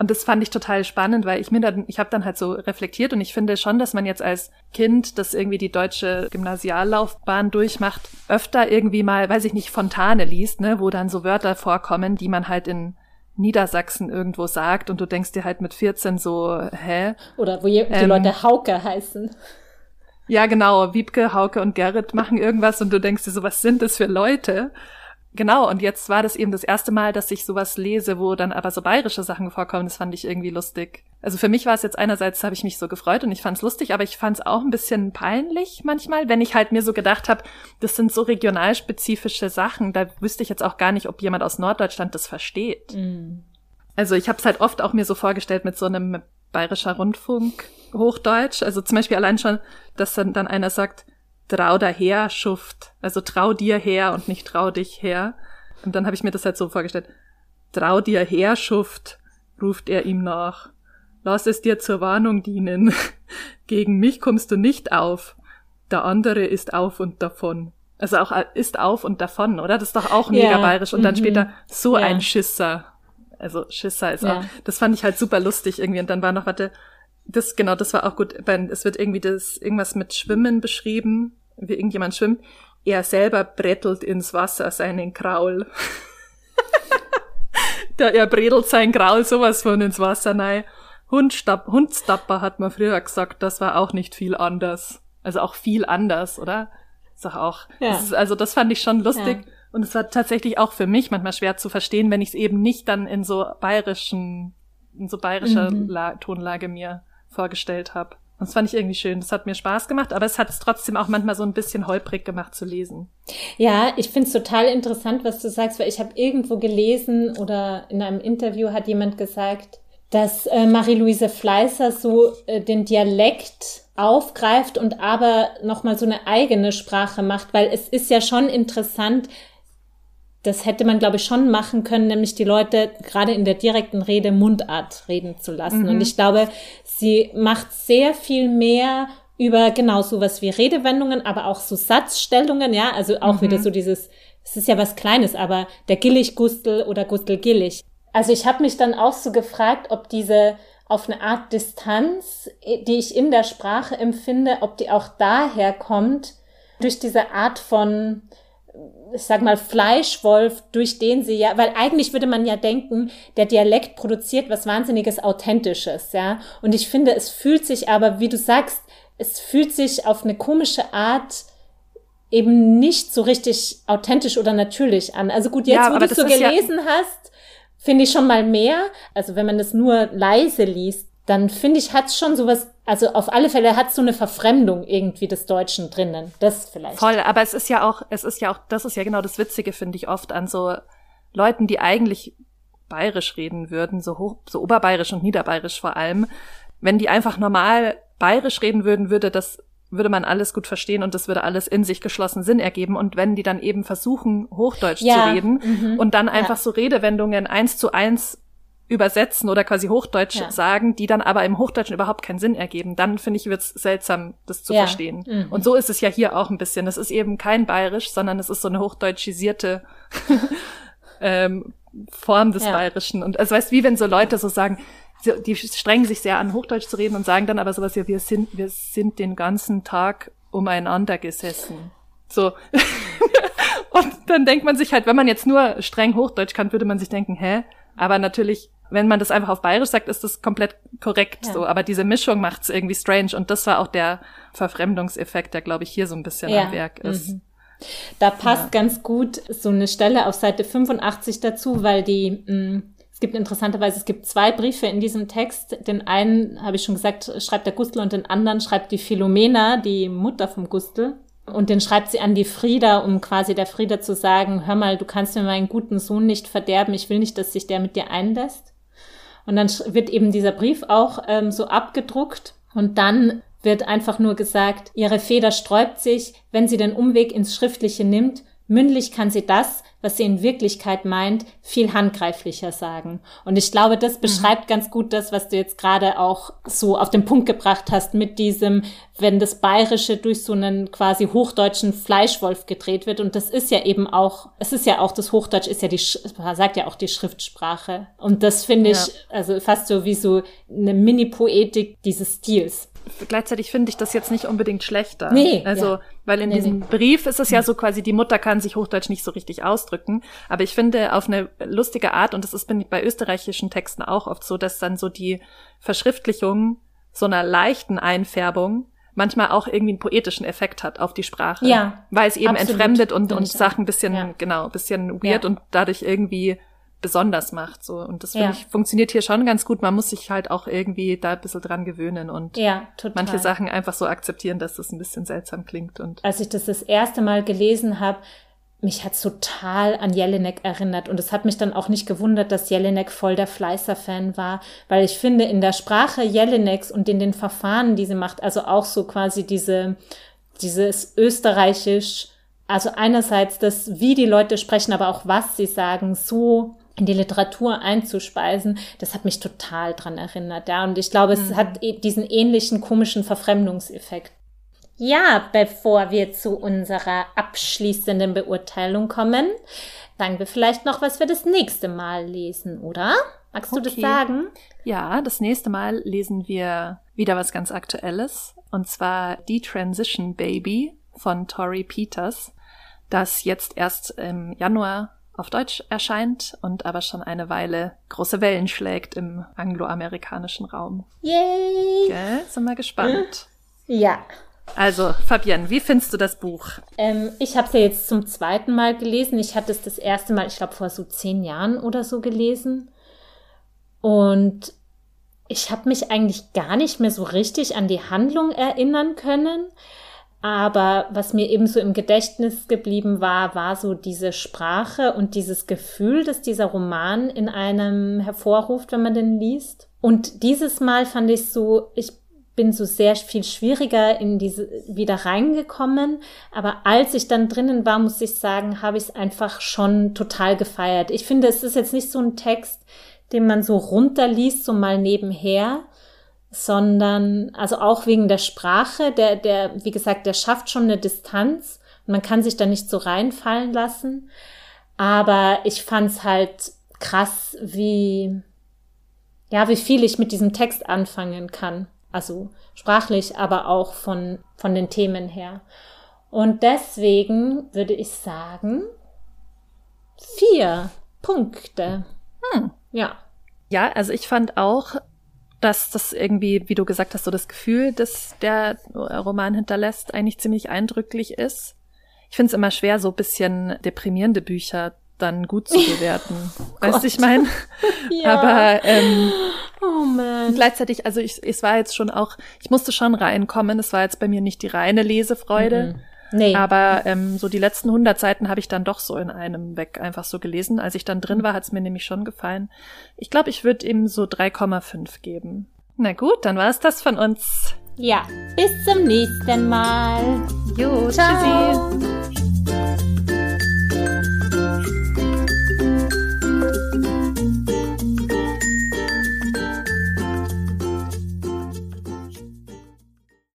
Und das fand ich total spannend, weil ich mir dann, ich habe dann halt so reflektiert und ich finde schon, dass man jetzt als Kind, das irgendwie die deutsche Gymnasiallaufbahn durchmacht, öfter irgendwie mal, weiß ich nicht, Fontane liest, ne, wo dann so Wörter vorkommen, die man halt in Niedersachsen irgendwo sagt und du denkst dir halt mit 14 so, hä? Oder wo die ähm, Leute Hauke heißen. Ja, genau. Wiebke, Hauke und Gerrit machen irgendwas und du denkst dir so, was sind das für Leute? Genau, und jetzt war das eben das erste Mal, dass ich sowas lese, wo dann aber so bayerische Sachen vorkommen. Das fand ich irgendwie lustig. Also für mich war es jetzt einerseits, habe ich mich so gefreut und ich fand es lustig, aber ich fand es auch ein bisschen peinlich manchmal, wenn ich halt mir so gedacht habe, das sind so regionalspezifische Sachen, da wüsste ich jetzt auch gar nicht, ob jemand aus Norddeutschland das versteht. Mm. Also ich habe es halt oft auch mir so vorgestellt mit so einem bayerischer Rundfunk Hochdeutsch. Also zum Beispiel allein schon, dass dann, dann einer sagt, trau daher, Schuft. Also trau dir her und nicht trau dich her. Und dann habe ich mir das halt so vorgestellt. Trau dir her, Schuft, ruft er ihm nach. Lass es dir zur Warnung dienen. Gegen mich kommst du nicht auf. Der andere ist auf und davon. Also auch äh, ist auf und davon, oder? Das ist doch auch mega ja. bayerisch. Und dann mhm. später so ja. ein Schisser. Also Schisser ist ja. auch, das fand ich halt super lustig irgendwie. Und dann war noch, warte, das, genau, das war auch gut. Es wird irgendwie das, irgendwas mit Schwimmen beschrieben wie irgendjemand schwimmt, er selber brettelt ins Wasser seinen Kraul. Der, er bredelt sein Kraul sowas von ins Wasser nein. Hundstapp, Hundstapper hat man früher gesagt, das war auch nicht viel anders. Also auch viel anders, oder? Ist doch auch. Ja. Das ist, also das fand ich schon lustig. Ja. Und es war tatsächlich auch für mich manchmal schwer zu verstehen, wenn ich es eben nicht dann in so bayerischen, in so bayerischer mhm. Tonlage mir vorgestellt habe. Das fand ich irgendwie schön. Das hat mir Spaß gemacht, aber es hat es trotzdem auch manchmal so ein bisschen holprig gemacht zu lesen. Ja, ich finde es total interessant, was du sagst, weil ich habe irgendwo gelesen oder in einem Interview hat jemand gesagt, dass äh, Marie-Louise Fleißer so äh, den Dialekt aufgreift und aber nochmal so eine eigene Sprache macht, weil es ist ja schon interessant, das hätte man, glaube ich, schon machen können, nämlich die Leute gerade in der direkten Rede Mundart reden zu lassen. Mhm. Und ich glaube, sie macht sehr viel mehr über genau sowas wie Redewendungen, aber auch so Satzstellungen, ja, also auch mhm. wieder so dieses, es ist ja was Kleines, aber der Gillig-Gustel oder Gustel-Gillig. Also ich habe mich dann auch so gefragt, ob diese auf eine Art Distanz, die ich in der Sprache empfinde, ob die auch daher kommt, durch diese Art von ich sag mal, Fleischwolf, durch den sie ja, weil eigentlich würde man ja denken, der Dialekt produziert was wahnsinniges Authentisches, ja. Und ich finde, es fühlt sich aber, wie du sagst, es fühlt sich auf eine komische Art eben nicht so richtig authentisch oder natürlich an. Also gut, jetzt, ja, wo du es so gelesen ja hast, finde ich schon mal mehr. Also wenn man das nur leise liest, dann finde ich, hat es schon sowas, also auf alle Fälle hat so eine Verfremdung irgendwie des Deutschen drinnen. Das vielleicht. Voll, aber es ist ja auch, es ist ja auch, das ist ja genau das Witzige, finde ich oft an so Leuten, die eigentlich bayerisch reden würden, so hoch, so oberbayerisch und niederbayerisch vor allem. Wenn die einfach normal bayerisch reden würden, würde das würde man alles gut verstehen und das würde alles in sich geschlossen Sinn ergeben. Und wenn die dann eben versuchen, Hochdeutsch ja, zu reden mhm, und dann einfach ja. so Redewendungen eins zu eins übersetzen oder quasi Hochdeutsch ja. sagen, die dann aber im Hochdeutschen überhaupt keinen Sinn ergeben, dann finde ich, wird's seltsam, das zu ja. verstehen. Mhm. Und so ist es ja hier auch ein bisschen. Es ist eben kein Bayerisch, sondern es ist so eine hochdeutschisierte ähm, Form des ja. Bayerischen. Und also weißt wie wenn so Leute so sagen, die strengen sich sehr an, Hochdeutsch zu reden und sagen dann aber sowas ja, wir sind, wir sind den ganzen Tag umeinander gesessen. So. und dann denkt man sich halt, wenn man jetzt nur streng Hochdeutsch kann, würde man sich denken, hä? Aber natürlich wenn man das einfach auf Bayerisch sagt, ist das komplett korrekt ja. so. Aber diese Mischung macht es irgendwie strange. Und das war auch der Verfremdungseffekt, der, glaube ich, hier so ein bisschen ja. am Werk ist. Mhm. Da passt ja. ganz gut so eine Stelle auf Seite 85 dazu, weil die, mh, mm, es gibt interessanterweise, es gibt zwei Briefe in diesem Text. Den einen, habe ich schon gesagt, schreibt der Gustl und den anderen schreibt die Philomena, die Mutter vom Gustl. Und den schreibt sie an die Frieda, um quasi der Frieda zu sagen, hör mal, du kannst mir meinen guten Sohn nicht verderben, ich will nicht, dass sich der mit dir einlässt. Und dann wird eben dieser Brief auch ähm, so abgedruckt. Und dann wird einfach nur gesagt, ihre Feder sträubt sich, wenn sie den Umweg ins Schriftliche nimmt, mündlich kann sie das, was sie in Wirklichkeit meint, viel handgreiflicher sagen. Und ich glaube, das mhm. beschreibt mhm. ganz gut das, was du jetzt gerade auch so auf den Punkt gebracht hast mit diesem, wenn das Bayerische durch so einen quasi hochdeutschen Fleischwolf gedreht wird. Und das ist ja eben auch, es ist ja auch, das Hochdeutsch ist ja die, sagt ja auch die Schriftsprache. Und das finde ich, ja. also fast so wie so eine Mini-Poetik dieses Stils gleichzeitig finde ich das jetzt nicht unbedingt schlechter. Nee. Also, ja. weil in nee, diesem nee. Brief ist es ja so quasi, die Mutter kann sich Hochdeutsch nicht so richtig ausdrücken. Aber ich finde auf eine lustige Art, und das ist bei österreichischen Texten auch oft so, dass dann so die Verschriftlichung so einer leichten Einfärbung manchmal auch irgendwie einen poetischen Effekt hat auf die Sprache. Ja. Weil es eben absolut. entfremdet und, und Sachen bisschen, ja. genau, bisschen weird ja. und dadurch irgendwie besonders macht. So. Und das finde ja. ich funktioniert hier schon ganz gut. Man muss sich halt auch irgendwie da ein bisschen dran gewöhnen und ja, manche Sachen einfach so akzeptieren, dass das ein bisschen seltsam klingt. Und Als ich das das erste Mal gelesen habe, mich hat's total an Jelinek erinnert. Und es hat mich dann auch nicht gewundert, dass Jelinek voll der Fleißer-Fan war, weil ich finde, in der Sprache Jelineks und in den Verfahren, die sie macht, also auch so quasi diese, dieses österreichisch, also einerseits das, wie die Leute sprechen, aber auch was sie sagen, so in die Literatur einzuspeisen, das hat mich total dran erinnert, ja. Und ich glaube, es mhm. hat e-, diesen ähnlichen komischen Verfremdungseffekt. Ja, bevor wir zu unserer abschließenden Beurteilung kommen, sagen wir vielleicht noch, was wir das nächste Mal lesen, oder? Magst okay. du das sagen? Ja, das nächste Mal lesen wir wieder was ganz Aktuelles, und zwar Die Transition Baby von Tori Peters, das jetzt erst im Januar auf Deutsch erscheint und aber schon eine Weile große Wellen schlägt im angloamerikanischen Raum. Yay! Gell? Sind wir gespannt. Ja. Also, Fabienne, wie findest du das Buch? Ähm, ich habe es ja jetzt zum zweiten Mal gelesen. Ich hatte es das erste Mal, ich glaube, vor so zehn Jahren oder so gelesen. Und ich habe mich eigentlich gar nicht mehr so richtig an die Handlung erinnern können. Aber was mir eben so im Gedächtnis geblieben war, war so diese Sprache und dieses Gefühl, das dieser Roman in einem hervorruft, wenn man den liest. Und dieses Mal fand ich so, ich bin so sehr viel schwieriger in diese wieder reingekommen. Aber als ich dann drinnen war, muss ich sagen, habe ich es einfach schon total gefeiert. Ich finde, es ist jetzt nicht so ein Text, den man so runterliest, so mal nebenher, sondern also auch wegen der Sprache, der, der, wie gesagt, der schafft schon eine Distanz und man kann sich da nicht so reinfallen lassen. Aber ich fand's halt krass, wie, ja, wie viel ich mit diesem Text anfangen kann. Also sprachlich, aber auch von, von den Themen her. Und deswegen würde ich sagen, vier Punkte. Hm. Ja. Ja, also ich fand auch, dass das irgendwie, wie du gesagt hast, so das Gefühl, das der Roman hinterlässt, eigentlich ziemlich eindrücklich ist. Ich finde es immer schwer, so bisschen deprimierende Bücher dann gut zu bewerten. weißt du, ich meine? ja. Aber ähm, oh man. gleichzeitig, also ich, es war jetzt schon auch, ich musste schon reinkommen. Es war jetzt bei mir nicht die reine Lesefreude. Mhm. Nee. Aber ähm, so die letzten 100 Seiten habe ich dann doch so in einem weg einfach so gelesen. Als ich dann drin war, hat es mir nämlich schon gefallen. Ich glaube, ich würde ihm so 3,5 geben. Na gut, dann war es das von uns. Ja, bis zum nächsten Mal. Jo, Ciao. tschüssi.